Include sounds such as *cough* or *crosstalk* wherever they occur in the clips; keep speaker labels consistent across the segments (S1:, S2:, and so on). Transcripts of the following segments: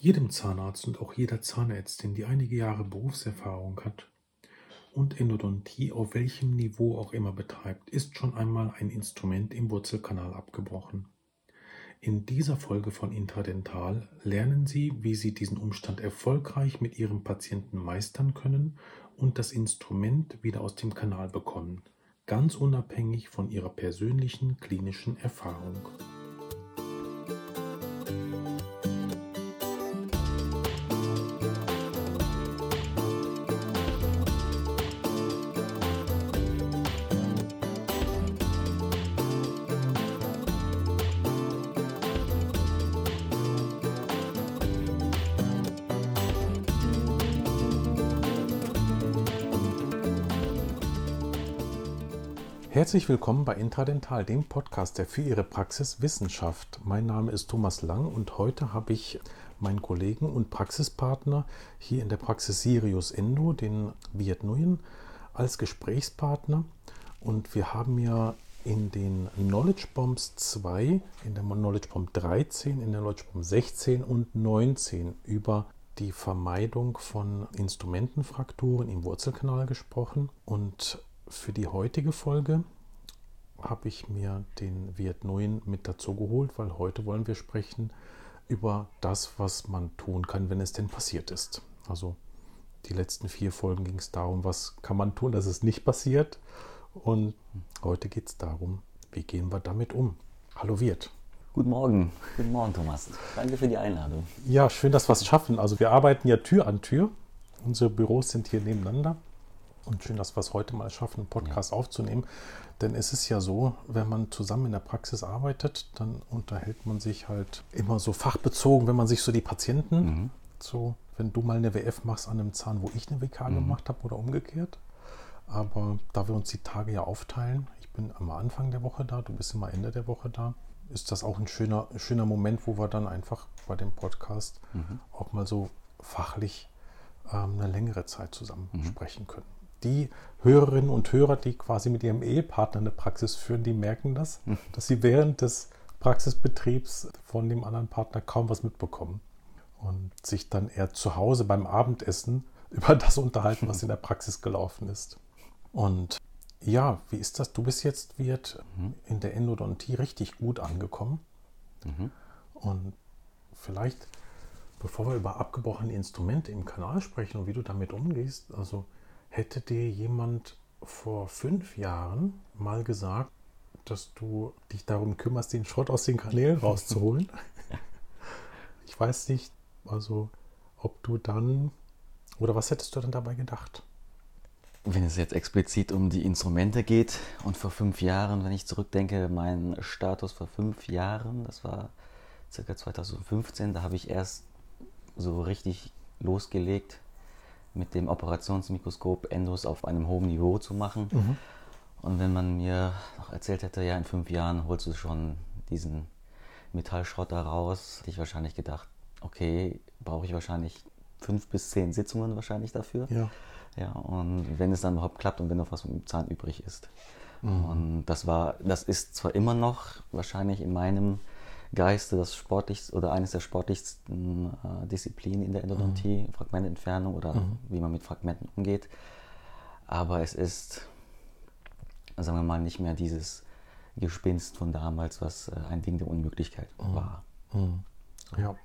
S1: Jedem Zahnarzt und auch jeder Zahnärztin, die einige Jahre Berufserfahrung hat und Endodontie auf welchem Niveau auch immer betreibt, ist schon einmal ein Instrument im Wurzelkanal abgebrochen. In dieser Folge von Intradental lernen Sie, wie Sie diesen Umstand erfolgreich mit Ihrem Patienten meistern können und das Instrument wieder aus dem Kanal bekommen, ganz unabhängig von Ihrer persönlichen klinischen Erfahrung. Herzlich willkommen bei Intradental, dem Podcast, der für Ihre Praxis Wissenschaft. Mein Name ist Thomas Lang und heute habe ich meinen Kollegen und Praxispartner hier in der Praxis Sirius Endo, den Viet Nguyen, als Gesprächspartner. Und wir haben ja in den Knowledge Bombs 2, in der Knowledge Bomb 13, in der Knowledge Bomb 16 und 19 über die Vermeidung von Instrumentenfrakturen im Wurzelkanal gesprochen. Und für die heutige Folge habe ich mir den Viet Nguyen mit dazu geholt, weil heute wollen wir sprechen über das, was man tun kann, wenn es denn passiert ist. Also die letzten vier Folgen ging es darum, was kann man tun, dass es nicht passiert. Und heute geht es darum, wie gehen wir damit um. Hallo Wirt.
S2: Guten Morgen. Guten Morgen, Thomas. Danke für die Einladung.
S1: Ja, schön, dass wir es schaffen. Also wir arbeiten ja Tür an Tür. Unsere Büros sind hier nebeneinander. Und schön, dass wir es heute mal schaffen, einen Podcast ja. aufzunehmen. Denn es ist ja so, wenn man zusammen in der Praxis arbeitet, dann unterhält man sich halt immer so fachbezogen, wenn man sich so die Patienten, mhm. so wenn du mal eine WF machst an einem Zahn, wo ich eine WK mhm. gemacht habe oder umgekehrt. Aber da wir uns die Tage ja aufteilen, ich bin am Anfang der Woche da, du bist immer Ende der Woche da, ist das auch ein schöner, schöner Moment, wo wir dann einfach bei dem Podcast mhm. auch mal so fachlich ähm, eine längere Zeit zusammen mhm. sprechen können die Hörerinnen und Hörer, die quasi mit ihrem Ehepartner eine Praxis führen, die merken das, hm. dass sie während des Praxisbetriebs von dem anderen Partner kaum was mitbekommen und sich dann eher zu Hause beim Abendessen *laughs* über das unterhalten, was in der Praxis gelaufen ist. Und ja, wie ist das? Du bist jetzt wird mhm. in der Endodontie richtig gut angekommen. Mhm. Und vielleicht, bevor wir über abgebrochene Instrumente im Kanal sprechen und wie du damit umgehst, also Hätte dir jemand vor fünf Jahren mal gesagt, dass du dich darum kümmerst, den Schrott aus den Kanälen *laughs* rauszuholen? ich weiß nicht, also ob du dann oder was hättest du dann dabei gedacht?
S2: Wenn es jetzt explizit um die Instrumente geht und vor fünf Jahren, wenn ich zurückdenke, mein Status vor fünf Jahren, das war circa 2015, da habe ich erst so richtig losgelegt mit dem Operationsmikroskop Endos auf einem hohen Niveau zu machen. Mhm. Und wenn man mir noch erzählt hätte, ja, in fünf Jahren holst du schon diesen Metallschrotter raus, hätte ich wahrscheinlich gedacht, okay, brauche ich wahrscheinlich fünf bis zehn Sitzungen wahrscheinlich dafür. Ja. Ja, und wenn es dann überhaupt klappt und wenn noch was mit dem Zahn übrig ist. Mhm. Und das war, das ist zwar immer noch wahrscheinlich in meinem Geiste das sportlichste oder eines der sportlichsten äh, Disziplinen in der Endodontie, mhm. Fragmententfernung oder mhm. wie man mit Fragmenten umgeht. Aber es ist, sagen wir mal, nicht mehr dieses Gespinst von damals, was äh, ein Ding der Unmöglichkeit mhm. war.
S1: Mhm. Ja,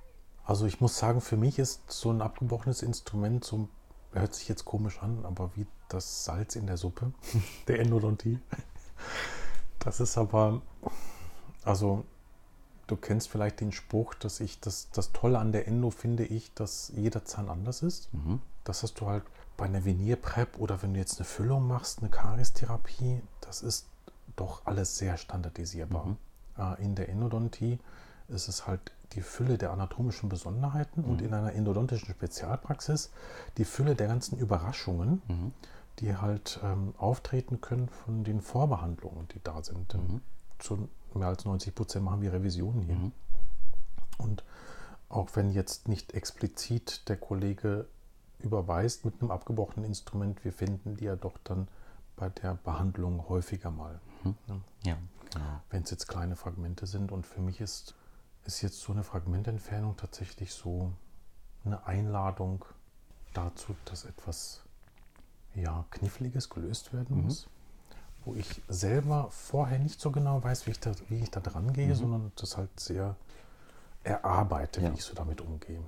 S1: also ich muss sagen, für mich ist so ein abgebrochenes Instrument so, hört sich jetzt komisch an, aber wie das Salz in der Suppe *laughs* der Endodontie. Das ist aber, also Du kennst vielleicht den Spruch, dass ich das, das Tolle an der Endo finde ich, dass jeder Zahn anders ist. Mhm. Das hast du halt bei einer Veneer-Prep oder wenn du jetzt eine Füllung machst, eine Kariestherapie, das ist doch alles sehr standardisierbar. Mhm. Äh, in der Endodontie ist es halt die Fülle der anatomischen Besonderheiten mhm. und in einer endodontischen Spezialpraxis die Fülle der ganzen Überraschungen, mhm. die halt ähm, auftreten können von den Vorbehandlungen, die da sind. Mhm. Zu mehr als 90 Prozent machen wir Revisionen hier. Mhm. Und auch wenn jetzt nicht explizit der Kollege überweist mit einem abgebrochenen Instrument, wir finden die ja doch dann bei der Behandlung häufiger mal. Mhm. Ne? Ja, genau. Wenn es jetzt kleine Fragmente sind. Und für mich ist, ist jetzt so eine Fragmententfernung tatsächlich so eine Einladung dazu, dass etwas ja, Kniffliges gelöst werden
S2: Mhm.
S1: Wo ich selber vorher nicht so genau weiß, wie ich da, wie ich da dran gehe,
S2: Mhm.
S1: sondern das halt sehr erarbeite,
S2: Ja.
S1: wie ich so damit umgehe.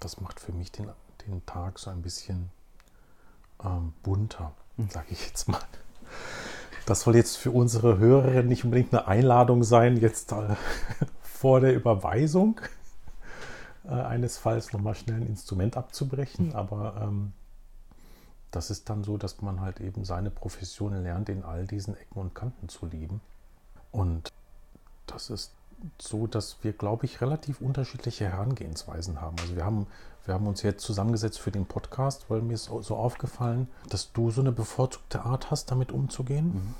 S1: Das macht für mich den, den Tag so ein bisschen ähm, bunter,
S2: Mhm.
S1: sage ich jetzt mal. Das soll jetzt für unsere Hörerinnen nicht unbedingt eine Einladung sein, jetzt äh, *laughs* vor der Überweisung äh, eines Falls nochmal schnell ein Instrument abzubrechen, aber ähm, das ist dann so, dass man halt eben seine Profession lernt, in all diesen Ecken und Kanten zu lieben. Und das ist so, dass wir, glaube ich, relativ unterschiedliche Herangehensweisen haben. Also wir haben, wir haben uns jetzt zusammengesetzt für den Podcast, weil mir ist so aufgefallen, dass du so eine bevorzugte Art hast, damit umzugehen.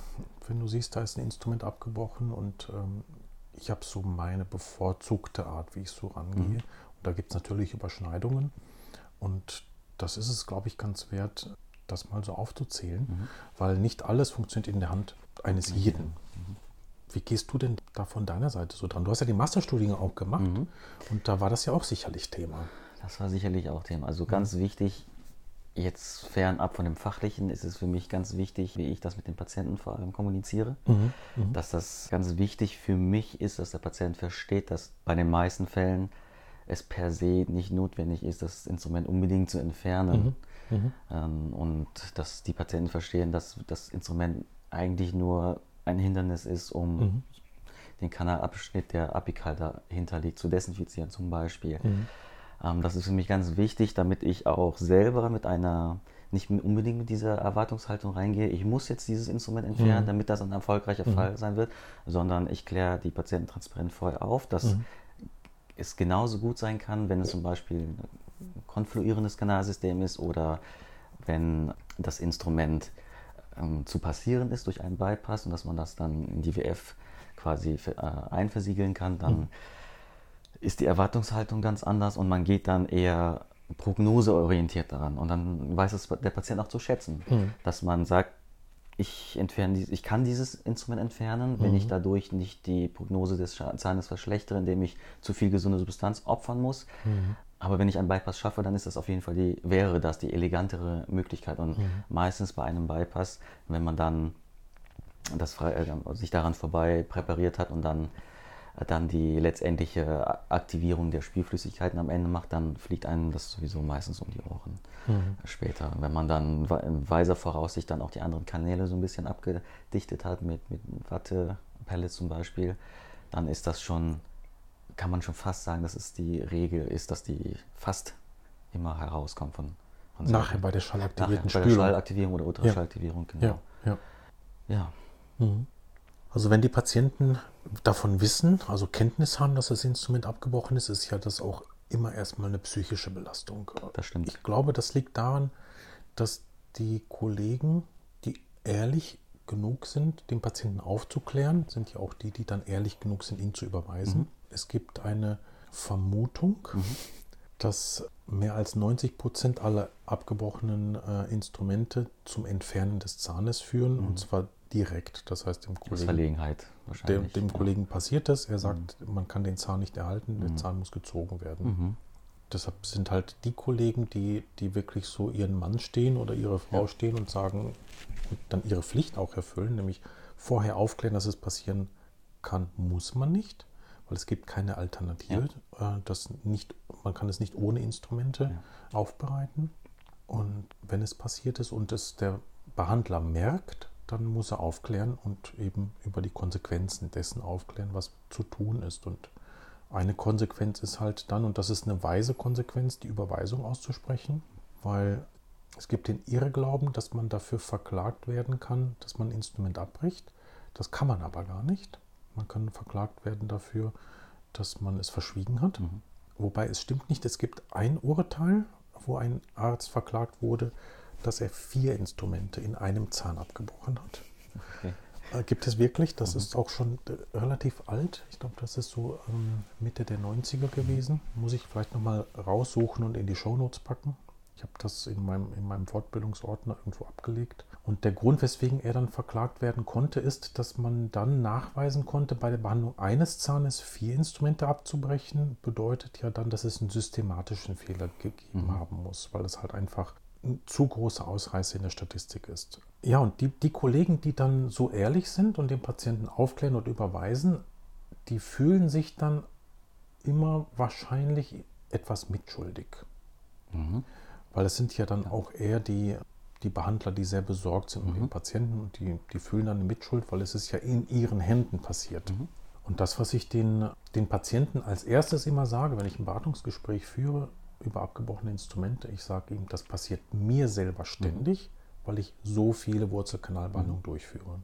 S1: Wenn du siehst, da ist ein Instrument abgebrochen und ähm, ich habe so meine bevorzugte Art, wie ich so rangehe.
S2: Mhm.
S1: Und da gibt es natürlich Überschneidungen. Und das ist es, glaube ich, ganz wert, das mal so aufzuzählen,
S2: Mhm.
S1: weil nicht alles funktioniert in der Hand eines jeden. Wie gehst du denn da von deiner Seite so dran? Du hast ja den Masterstudiengang auch gemacht
S2: Mhm.
S1: und da war das ja auch sicherlich Thema.
S2: Das war sicherlich auch Thema. Also ganz wichtig, jetzt fernab von dem Fachlichen, ist es für mich ganz wichtig, wie ich das mit dem Patienten vor allem kommuniziere.
S1: Mhm.
S2: Dass das ganz wichtig für mich ist, dass der Patient versteht, dass bei den meisten Fällen es per se nicht notwendig ist, das Instrument unbedingt zu entfernen.
S1: Mhm.
S2: Ähm, und dass die Patienten verstehen, dass das Instrument eigentlich nur ein Hindernis ist, um
S1: Mhm.
S2: den Kanalabschnitt, der apikal dahinter liegt, zu desinfizieren zum Beispiel.
S1: Mhm.
S2: Ähm, das ist für mich ganz wichtig, damit ich auch selber mit einer, nicht unbedingt mit dieser Erwartungshaltung reingehe, ich muss jetzt dieses Instrument entfernen,
S1: Mhm.
S2: damit das ein erfolgreicher Fall sein wird, sondern ich kläre die Patienten transparent vorher auf, dass
S1: Mhm.
S2: Es genauso gut sein kann, wenn es zum Beispiel ein konfluierendes Kanalsystem ist oder wenn das Instrument ähm, zu passieren ist durch einen Bypass und dass man das dann in die WF quasi äh, einversiegeln kann, dann ist die Erwartungshaltung ganz anders und man geht dann eher prognoseorientiert daran. Und dann weiß es der Patient auch zu schätzen,
S1: Mhm.
S2: dass man sagt, ich, entferne ich kann dieses Instrument entfernen, wenn ich dadurch nicht die Prognose des Zahnes verschlechtere, indem ich zu viel gesunde Substanz opfern muss. Aber wenn ich einen Bypass schaffe, dann ist das auf jeden Fall die, wäre das die elegantere Möglichkeit. Und meistens bei einem Bypass, wenn man dann das frei, äh, sich daran vorbei präpariert hat und dann, dann die letztendliche Aktivierung der Spielflüssigkeiten am Ende macht, dann fliegt einem das sowieso meistens um die Ohren später. Wenn man dann in weiser Voraussicht dann auch die anderen Kanäle so ein bisschen abgedichtet hat, mit, mit Wattepellets zum Beispiel, dann ist das schon, kann man schon fast sagen, dass es die Regel ist, dass die fast immer herauskommt von, von.
S1: Nachher bei der
S2: Nachher
S1: schallaktivierten
S2: bei der. Schallaktivierung oder Ultraschallaktivierung, genau.
S1: Ja, ja.
S2: ja.
S1: Also wenn die Patienten davon wissen, also Kenntnis haben, dass das Instrument abgebrochen ist, ist ja das auch immer erstmal eine psychische Belastung.
S2: Das stimmt.
S1: Ich glaube, das liegt daran, dass die Kollegen, die ehrlich genug sind, den Patienten aufzuklären, sind ja auch die, die dann ehrlich genug sind, ihn zu überweisen. Es gibt eine Vermutung, dass mehr als 90 Prozent aller abgebrochenen äh, Instrumente zum Entfernen des Zahnes führen, und zwar direkt. Das heißt, dem Kollegen
S2: Verlegenheit
S1: dem,
S2: wahrscheinlich.
S1: dem
S2: ja.
S1: Kollegen passiert das. Er sagt, man kann den Zahn nicht erhalten,
S2: Mhm.
S1: der Zahn muss gezogen werden. Deshalb sind halt die Kollegen, die, die wirklich so ihren Mann stehen oder ihre Frau
S2: Ja.
S1: stehen und sagen, und dann ihre Pflicht auch erfüllen, nämlich vorher aufklären, dass es passieren kann, muss man nicht, weil es gibt keine Alternative. Äh, Das nicht, man kann es nicht ohne Instrumente aufbereiten. Und wenn es passiert ist und es der Behandler merkt, dann muss er aufklären und eben über die Konsequenzen dessen aufklären, was zu tun ist. Und eine Konsequenz ist halt dann, und das ist eine weise Konsequenz, die Überweisung auszusprechen, weil es gibt den Irrglauben, dass man dafür verklagt werden kann, dass man ein Instrument abbricht. Das kann man aber gar nicht. Man kann verklagt werden dafür, dass man es verschwiegen hat. Wobei es stimmt nicht, es gibt ein Urteil, wo ein Arzt verklagt wurde, dass er vier Instrumente in einem Zahn abgebrochen hat.
S2: Okay.
S1: Äh, Gibt es wirklich? Das ist auch schon äh, relativ alt. Ich glaube, das ist so ähm, Mitte der 90er gewesen. Muss ich vielleicht nochmal raussuchen und in die Shownotes packen. Ich habe das in meinem, in meinem Fortbildungsordner irgendwo abgelegt. Und der Grund, weswegen er dann verklagt werden konnte, ist, dass man dann nachweisen konnte, bei der Behandlung eines Zahnes vier Instrumente abzubrechen, bedeutet ja dann, dass es einen systematischen Fehler gegeben mhm. haben muss, weil es halt einfach ein zu großer Ausreißer in der Statistik ist. Ja, und die, die Kollegen, die dann so ehrlich sind und den Patienten aufklären und überweisen, die fühlen sich dann immer wahrscheinlich etwas mitschuldig. Mhm. Weil es sind ja dann auch eher die, die Behandler, die sehr besorgt sind mhm. um den Patienten und die, die fühlen dann eine Mitschuld, weil es ist ja in ihren Händen passiert. Mhm. Und das, was ich den, den Patienten als erstes immer sage, wenn ich ein Beratungsgespräch führe über abgebrochene Instrumente, ich sage ihm, das passiert mir selber ständig, mhm. weil ich so viele Wurzelkanalbehandlungen mhm. durchführe.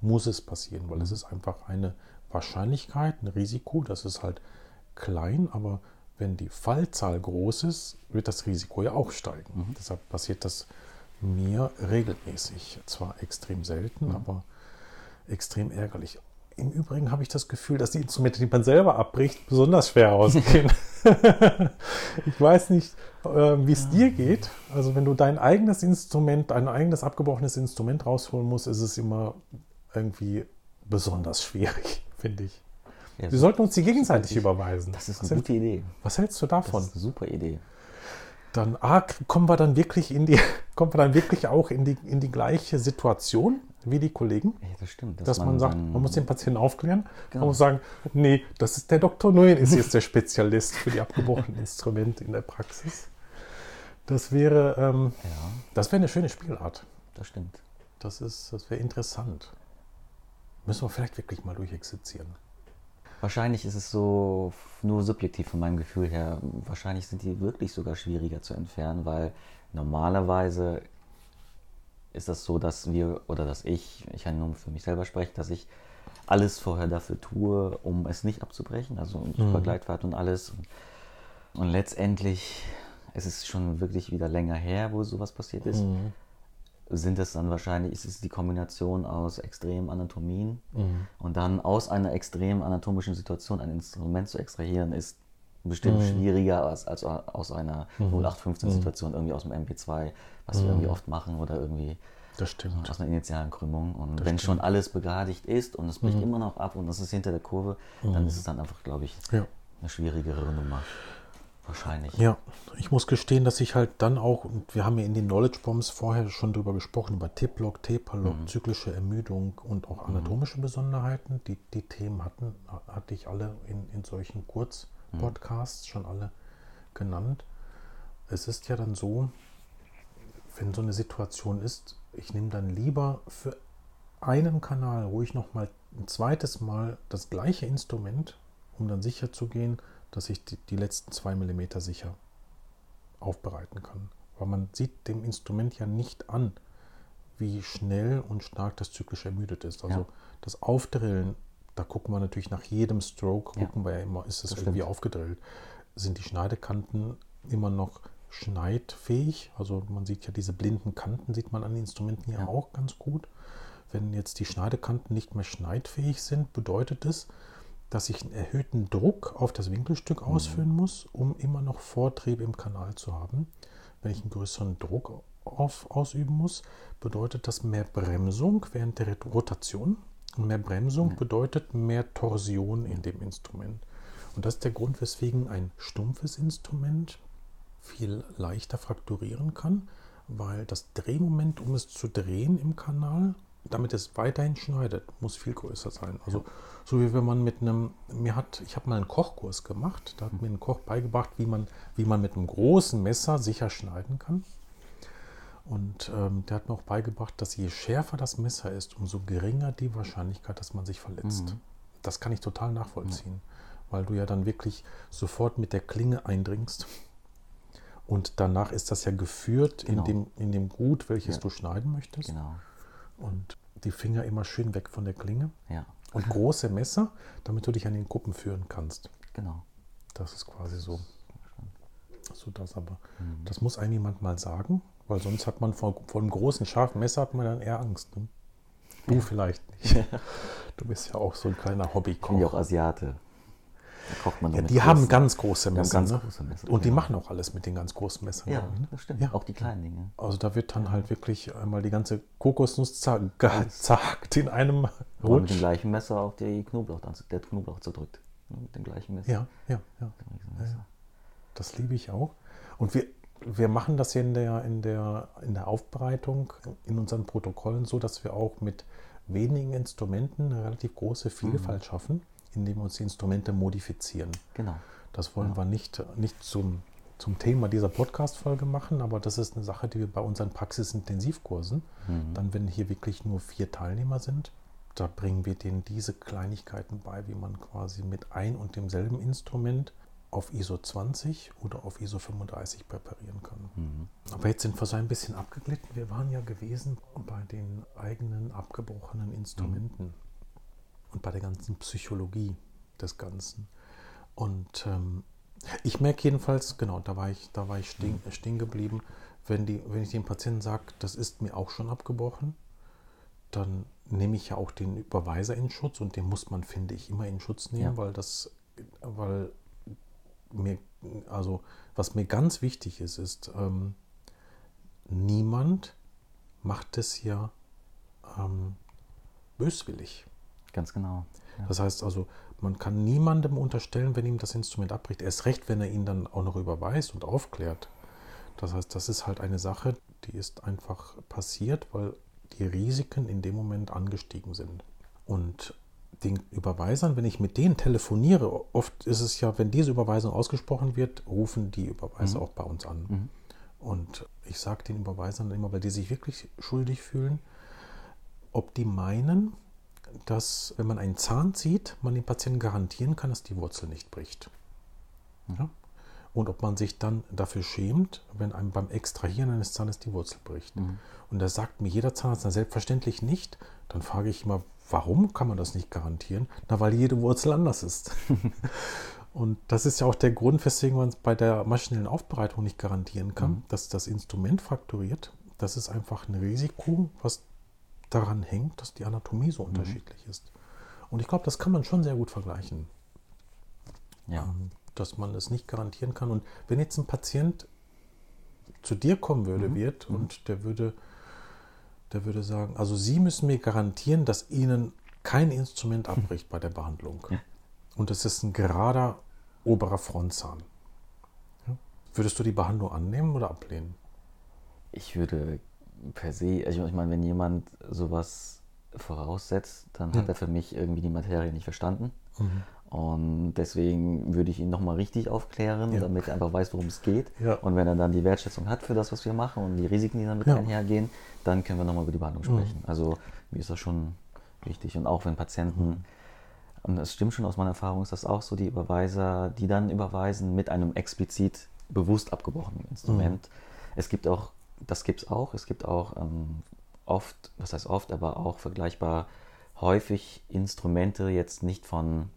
S1: Muss es passieren, weil es mhm. ist einfach eine Wahrscheinlichkeit, ein Risiko, das ist halt klein, aber wenn die Fallzahl groß ist, wird das Risiko ja auch steigen. Mhm. Deshalb passiert das mir regelmäßig. Zwar extrem selten, mhm. aber extrem ärgerlich. Im Übrigen habe ich das Gefühl, dass die Instrumente, die man selber abbricht, besonders schwer ausgehen. *laughs* ich weiß nicht, äh, wie es dir geht. Also wenn du dein eigenes Instrument, dein eigenes abgebrochenes Instrument rausholen musst, ist es immer irgendwie besonders schwierig, *laughs* finde ich. Ja, Wir sollten uns die gegenseitig überweisen.
S2: Das ist eine was gute Idee.
S1: Was hältst du davon?
S2: Das ist eine super Idee.
S1: Dann ah, kommen wir dann wirklich in die, *laughs* kommen wir dann wirklich auch in die, in die gleiche Situation wie die Kollegen.
S2: Ja, das stimmt.
S1: Dass, dass man, man, sagt, man muss den Patienten aufklären. Genau. Man muss sagen, nee, das ist der Dr. Nguyen ist jetzt *laughs* der Spezialist für die abgebrochenen Instrumente in der Praxis. Das wäre, ähm, ja. das wäre eine schöne Spielart.
S2: Das stimmt.
S1: Das ist, das wäre interessant. Müssen wir vielleicht wirklich mal durchexerzieren.
S2: Wahrscheinlich ist es so nur subjektiv von meinem Gefühl her. Wahrscheinlich sind die wirklich sogar schwieriger zu entfernen, weil normalerweise ist das so, dass wir oder dass ich, ich kann nur für mich selber sprechen, dass ich alles vorher dafür tue, um es nicht abzubrechen, also mhm. Supergleitfahrt und alles. Und, und letztendlich, es ist schon wirklich wieder länger her, wo sowas passiert ist. Mhm sind es dann wahrscheinlich, ist es die Kombination aus extremen Anatomien mhm. und dann aus einer extremen anatomischen Situation ein Instrument zu extrahieren, ist bestimmt mhm. schwieriger als, als aus einer mhm. 0815-Situation, mhm. irgendwie aus dem MP2, was wir irgendwie mhm. oft machen oder irgendwie
S1: das stimmt.
S2: aus einer initialen Krümmung. Und das wenn stimmt. schon alles begradigt ist und es bricht mhm. immer noch ab und es ist hinter der Kurve, dann ist es dann einfach, glaube ich, ja. eine schwierigere Nummer. Wahrscheinlich.
S1: Ja, ich muss gestehen, dass ich halt dann auch, und wir haben ja in den Knowledge Bombs vorher schon drüber gesprochen, über Tiplock, Taperlock, mhm. zyklische Ermüdung und auch anatomische mhm. Besonderheiten. Die, die Themen hatten, hatte ich alle in, in solchen Kurzpodcasts mhm. schon alle genannt. Es ist ja dann so, wenn so eine Situation ist, ich nehme dann lieber für einen Kanal ruhig nochmal ein zweites Mal das gleiche Instrument, um dann sicher zu gehen, dass ich die, die letzten zwei Millimeter sicher aufbereiten kann. Weil man sieht dem Instrument ja nicht an, wie schnell und stark das zyklisch ermüdet ist. Also ja. das Aufdrillen, da gucken wir natürlich nach jedem Stroke, gucken ja. wir ja immer, ist es irgendwie aufgedrillt. Sind die Schneidekanten immer noch schneidfähig? Also man sieht ja diese blinden Kanten, sieht man an den Instrumenten ja, ja auch ganz gut. Wenn jetzt die Schneidekanten nicht mehr schneidfähig sind, bedeutet es, dass ich einen erhöhten Druck auf das Winkelstück mhm. ausführen muss, um immer noch Vortrieb im Kanal zu haben. Wenn ich einen größeren Druck auf, ausüben muss, bedeutet das mehr Bremsung während der Rotation. Und mehr Bremsung ja. bedeutet mehr Torsion in dem Instrument. Und das ist der Grund, weswegen ein stumpfes Instrument viel leichter frakturieren kann, weil das Drehmoment, um es zu drehen im Kanal, damit es weiterhin schneidet, muss viel größer sein. Also so wie wenn man mit einem, mir hat, ich habe mal einen Kochkurs gemacht, da hat mir ein Koch beigebracht, wie man, wie man mit einem großen Messer sicher schneiden kann. Und ähm, der hat mir auch beigebracht, dass je schärfer das Messer ist, umso geringer die Wahrscheinlichkeit, dass man sich verletzt. Mhm. Das kann ich total nachvollziehen, mhm. weil du ja dann wirklich sofort mit der Klinge eindringst. Und danach ist das ja geführt genau. in, dem, in dem Gut, welches ja. du schneiden möchtest. Genau. Und die Finger immer schön weg von der Klinge.
S2: Ja.
S1: Und große Messer, damit du dich an den Kuppen führen kannst.
S2: Genau.
S1: Das ist quasi so. So das aber. Mhm. Das muss einem jemand mal sagen, weil sonst hat man vor, vor einem großen, scharfen Messer hat man dann eher Angst. Ne? Du ja. vielleicht nicht. *laughs* Du bist ja auch so ein kleiner Hobbykoch.
S2: Ich bin ja auch Asiate. Kocht man
S1: Ja, die haben
S2: großen-
S1: ganz große Messer.
S2: ganz
S1: ne?
S2: große Messer,
S1: Und die machen auch alles mit den ganz großen Messern.
S2: Ja,
S1: ne?
S2: das stimmt.
S1: Ja.
S2: Auch die kleinen Dinge.
S1: Also da wird dann halt wirklich einmal die ganze Kokosnuss zack, zerhackt in einem
S2: Aber mit dem
S1: Rutsch.
S2: gleichen Messer auch die Knoblauch, der Knoblauch zerdrückt. Ne, Mit dem gleichen Messer.
S1: Ja, ja, ja. Das liebe ich auch. Und wir, wir machen das ja in der, in, der, in der Aufbereitung, in unseren Protokollen so, dass wir auch mit wenigen Instrumenten eine relativ große Vielfalt schaffen, indem wir uns die Instrumente modifizieren.
S2: Genau.
S1: Das wollen wir nicht, nicht zum, zum Thema dieser Podcast-Folge machen, aber das ist eine Sache, die wir bei unseren Praxisintensivkursen, dann wenn hier wirklich nur vier Teilnehmer sind, da bringen wir denen diese Kleinigkeiten bei, wie man quasi mit ein und demselben Instrument auf ISO 20 oder auf ISO 35 präparieren kann.
S2: Mhm.
S1: Aber jetzt sind wir so ein bisschen abgeglitten. Wir waren ja gewesen bei den eigenen abgebrochenen Instrumenten und bei der ganzen Psychologie des Ganzen. Und ähm, ich merke jedenfalls, genau, da war ich, da war ich stehen, stehen geblieben, wenn, die, wenn ich dem Patienten sage, das ist mir auch schon abgebrochen, dann nehme ich ja auch den Überweiser in Schutz und den muss man, finde ich, immer in Schutz nehmen,
S2: Ja.
S1: weil das, weil mir, also was mir ganz wichtig ist, ist, ähm, niemand macht es ja ähm, böswillig.
S2: Ganz genau. Ja.
S1: Das heißt also, man kann niemandem unterstellen, wenn ihm das Instrument abbricht, erst recht, wenn er ihn dann auch noch überweist und aufklärt. Das heißt, das ist halt eine Sache, die ist einfach passiert, weil die Risiken in dem Moment angestiegen sind. Und den Überweisern, wenn ich mit denen telefoniere, oft ist es ja, wenn diese Überweisung ausgesprochen wird, rufen die Überweiser auch bei uns an.
S2: Mhm.
S1: Und ich sage den Überweisern immer, weil die sich wirklich schuldig fühlen, ob die meinen, dass wenn man einen Zahn zieht, man dem Patienten garantieren kann, dass die Wurzel nicht bricht. Ja? Und ob man sich dann dafür schämt, wenn einem beim Extrahieren eines Zahnes die Wurzel bricht.
S2: Mhm.
S1: Und da sagt mir jeder Zahnarzt, na selbstverständlich nicht. Dann frage ich immer, warum kann man das nicht garantieren? Na, weil jede Wurzel anders ist. *laughs* Und das ist ja auch der Grund, weswegen man es bei der maschinellen Aufbereitung nicht garantieren kann,
S2: Mhm.
S1: dass das Instrument frakturiert. Das ist einfach ein Risiko, was daran hängt, dass die Anatomie so unterschiedlich ist. Und ich glaube, das kann man schon sehr gut vergleichen,
S2: Ja.
S1: ähm, dass man es nicht garantieren kann. Und wenn jetzt ein Patient zu dir kommen würde,
S2: Mhm.
S1: wird, und der würde, der würde sagen, also Sie müssen mir garantieren, dass Ihnen kein Instrument abbricht bei der Behandlung.
S2: Ja.
S1: Und es ist ein gerader oberer Frontzahn. Ja. Würdest du die Behandlung annehmen oder ablehnen?
S2: Ich würde per se, also ich meine, wenn jemand sowas voraussetzt, dann hat
S1: Ja.
S2: er für mich irgendwie die Materie nicht verstanden.
S1: Mhm.
S2: Und deswegen würde ich ihn nochmal richtig aufklären,
S1: Ja.
S2: damit er einfach weiß, worum es geht.
S1: Ja.
S2: Und wenn er dann die Wertschätzung hat für das, was wir machen und die Risiken, die damit
S1: Ja.
S2: einhergehen, dann können wir nochmal über die Behandlung
S1: Mhm.
S2: sprechen. Also mir ist das schon wichtig. Und auch wenn Patienten,
S1: Mhm.
S2: und das stimmt schon aus meiner Erfahrung, ist das auch so, die Überweiser, die dann überweisen mit einem explizit bewusst abgebrochenen Instrument.
S1: Mhm.
S2: Es gibt auch, das gibt es auch, es gibt auch ähm, oft, was heißt oft, aber auch vergleichbar häufig Instrumente jetzt nicht von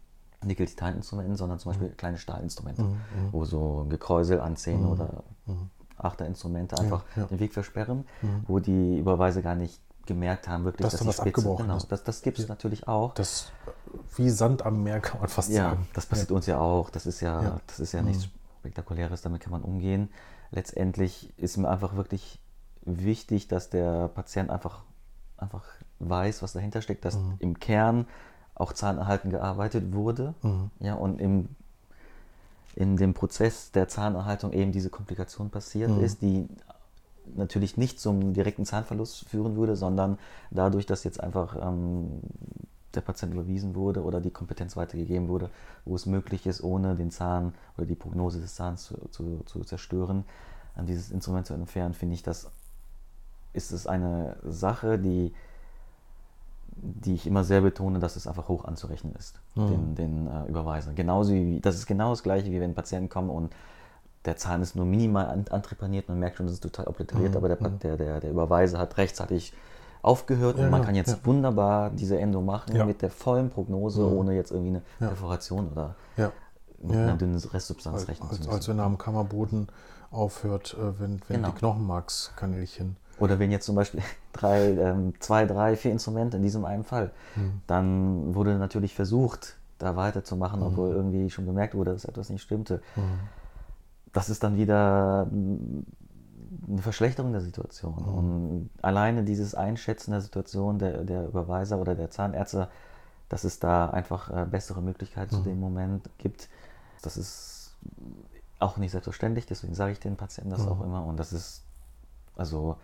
S2: Nickel-Titan-Instrumenten, sondern zum Beispiel kleine Stahlinstrumente,
S1: Mhm,
S2: wo so Gekräusel an Zähne
S1: Mhm.
S2: oder
S1: Mhm.
S2: Achterinstrumente einfach
S1: ja.
S2: den Weg versperren,
S1: Mhm.
S2: wo die Überweise gar nicht gemerkt haben, wirklich,
S1: Dass
S2: dass
S1: da
S2: die
S1: was
S2: Spitze,
S1: abgebrochen
S2: genau,
S1: ist.
S2: das, das gibt es
S1: Ja.
S2: natürlich auch.
S1: Das wie Sand am Meer kann man fast
S2: Ja,
S1: sagen.
S2: das passiert uns ja auch. Das ist ja,
S1: Ja.
S2: das ist ja
S1: Mhm.
S2: nichts Spektakuläres, damit kann man umgehen. Letztendlich ist mir einfach wirklich wichtig, dass der Patient einfach, einfach weiß, was dahinter steckt, dass
S1: Mhm.
S2: im Kern auch Zahnerhalten gearbeitet wurde.
S1: Mhm.
S2: Ja, und im, in dem Prozess der Zahnerhaltung eben diese Komplikation passiert
S1: Mhm.
S2: ist, die natürlich nicht zum direkten Zahnverlust führen würde, sondern dadurch, dass jetzt einfach ähm, der Patient überwiesen wurde oder die Kompetenz weitergegeben wurde, wo es möglich ist, ohne den Zahn oder die Prognose des Zahns zu, zu, zu zerstören, an dieses Instrument zu entfernen, finde ich, das ist es eine Sache, die, die ich immer sehr betone, dass es einfach hoch anzurechnen ist,
S1: Mhm.
S2: den, den äh, Überweisern. Genauso wie, das ist genau das gleiche, wie wenn Patienten kommen und der Zahn ist nur minimal an, antrepaniert, man merkt schon, das ist total obliteriert,
S1: Mhm,
S2: aber der,
S1: mhm.
S2: der, der, der Überweiser hat rechtzeitig aufgehört
S1: Ja,
S2: und man kann jetzt
S1: ja.
S2: wunderbar diese Endo machen mit der vollen Prognose,
S1: Mhm.
S2: ohne jetzt irgendwie eine. Perforation oder mit einer dünnen Restsubstanz
S1: Als,
S2: rechnen zu müssen.
S1: als wenn er am Kammerboden aufhört, äh, wenn, wenn
S2: Genau.
S1: die Knochenmarkskanälchen.
S2: Oder wenn jetzt zum Beispiel *laughs* drei, ähm, zwei, drei, vier Instrumente in diesem einen Fall,
S1: Mhm.
S2: dann wurde natürlich versucht, da weiterzumachen, mhm. obwohl irgendwie schon bemerkt wurde, dass etwas nicht stimmte. Mhm. Das ist dann wieder eine Verschlechterung der Situation. Mhm. Und alleine dieses Einschätzen der Situation der, der Überweiser oder der Zahnärzte, dass es da einfach äh, bessere Möglichkeiten mhm. zu dem Moment gibt, das ist auch nicht selbstverständlich. Deswegen sage ich den Patienten das mhm. auch immer. Und das ist, also,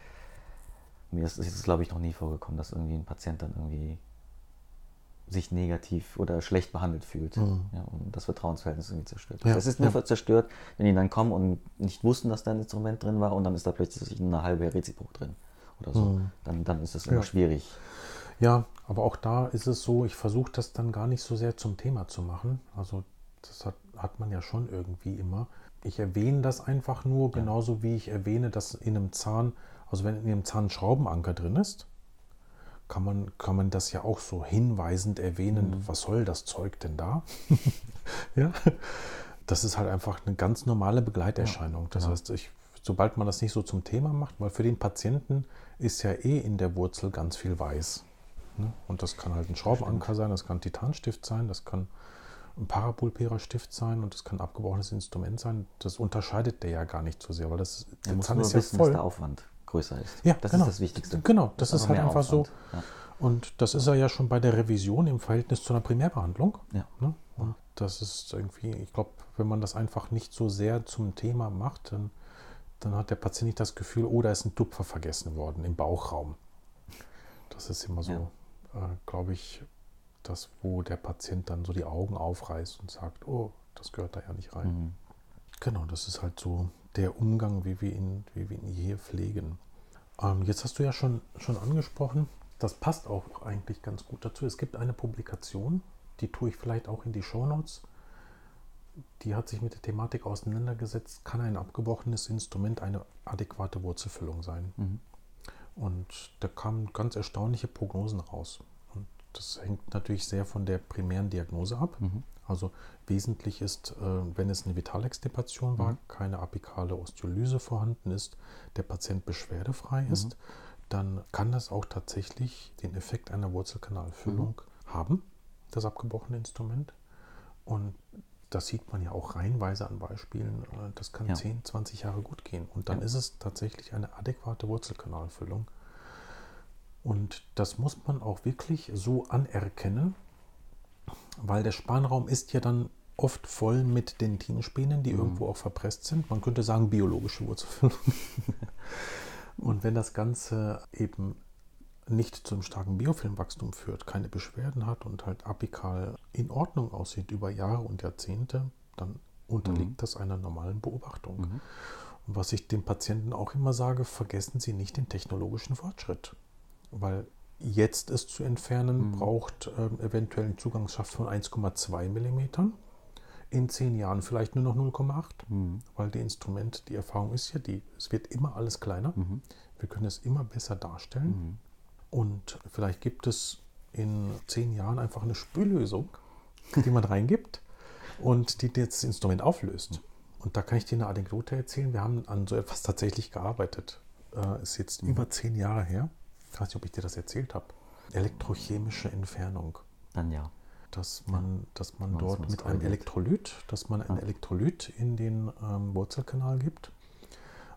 S2: mir ist es, glaube ich, noch nie vorgekommen, dass irgendwie ein Patient dann irgendwie sich negativ oder schlecht behandelt fühlt mhm. ja, und das Vertrauensverhältnis irgendwie zerstört. Ja, es ist nur ja. zerstört, wenn die dann kommen und nicht wussten, dass da ein Instrument drin war und dann ist da plötzlich eine halbe Reziprok drin oder so. Mhm. Dann, dann ist das immer schwierig.
S1: Ja, aber auch da ist es so, ich versuche das dann gar nicht so sehr zum Thema zu machen. Also das hat, hat man ja schon irgendwie immer. Ich erwähne das einfach nur, genauso wie ich erwähne, dass in einem Zahn, also wenn in einem Zahn ein Schraubenanker drin ist, kann man, kann man das ja auch so hinweisend erwähnen, mhm. was soll das Zeug denn da? *laughs* ja, das ist halt einfach eine ganz normale Begleiterscheinung. Das ja. heißt, ich, sobald man das nicht so zum Thema macht, weil für den Patienten ist ja eh in der Wurzel ganz viel weiß. Ne? Und das kann halt ein Schraubenanker sein, das kann ein Titanstift sein, das kann ein Parapulpera-Stift sein und das kann ein abgebrochenes Instrument sein. Das unterscheidet der ja gar nicht so sehr, weil das
S2: der Zahn ist ja wissen, voll. der Aufwand größer ist.
S1: Ja,
S2: das
S1: genau.
S2: ist das Wichtigste.
S1: Genau, das, das ist halt einfach Aufwand. so. Ja. Und das ist er ja schon bei der Revision im Verhältnis zu einer Primärbehandlung. Ja. Ne? Und das ist irgendwie, ich glaube, wenn man das einfach nicht so sehr zum Thema macht, dann, dann hat der Patient nicht das Gefühl, oh, da ist ein Tupfer vergessen worden im Bauchraum. Das ist immer so, ja. äh, glaube ich, das, wo der Patient dann so die Augen aufreißt und sagt, oh, das gehört da ja nicht rein. Mhm. Genau, das ist halt so der Umgang, wie wir ihn, wie wir ihn hier pflegen. Ähm, jetzt hast du ja schon, schon angesprochen, das passt auch eigentlich ganz gut dazu. Es gibt eine Publikation, die tue ich vielleicht auch in die Show Notes. Die hat sich mit der Thematik auseinandergesetzt, kann ein abgebrochenes Instrument eine adäquate Wurzelfüllung sein. Mhm. Und da kamen ganz erstaunliche Prognosen raus. Und das hängt natürlich sehr von der primären Diagnose ab. Mhm. Also wesentlich ist, äh, wenn es eine Vitalextipation war, mhm. keine apikale Osteolyse vorhanden ist, der Patient beschwerdefrei mhm. ist, dann kann das auch tatsächlich den Effekt einer Wurzelkanalfüllung mhm. haben, das abgebrochene Instrument. Und das sieht man ja auch reihenweise an Beispielen. Äh, das kann ja. 10, 20 Jahre gut gehen. Und dann ja. ist es tatsächlich eine adäquate Wurzelkanalfüllung. Und das muss man auch wirklich so anerkennen, weil der Spanraum ist ja dann oft voll mit Dentinspänen, die mhm. irgendwo auch verpresst sind. Man könnte sagen biologische Wurzelfüllung. *laughs* Und wenn das Ganze eben nicht zum starken Biofilmwachstum führt, keine Beschwerden hat und halt apikal in Ordnung aussieht über Jahre und Jahrzehnte, dann unterliegt mhm. das einer normalen Beobachtung. Mhm. Und was ich den Patienten auch immer sage, vergessen Sie nicht den technologischen Fortschritt. Weil jetzt es zu entfernen, mhm. braucht äh, eventuell einen Zugangsschaft von 1,2 mm. In zehn Jahren vielleicht nur noch 0,8, mhm. weil die Instrument, die Erfahrung ist ja, die, es wird immer alles kleiner. Mhm. Wir können es immer besser darstellen. Mhm. Und vielleicht gibt es in zehn Jahren einfach eine Spüllösung, die man *laughs* reingibt und die das Instrument auflöst. Und da kann ich dir eine Anekdote erzählen. Wir haben an so etwas tatsächlich gearbeitet. Äh, ist jetzt mhm. über zehn Jahre her. Ich weiß nicht, ob ich dir das erzählt habe. Elektrochemische Entfernung.
S2: Dann ja.
S1: Dass man, dass man dort mit einem Elektrolyt, dass man ein Elektrolyt in den ähm, Wurzelkanal gibt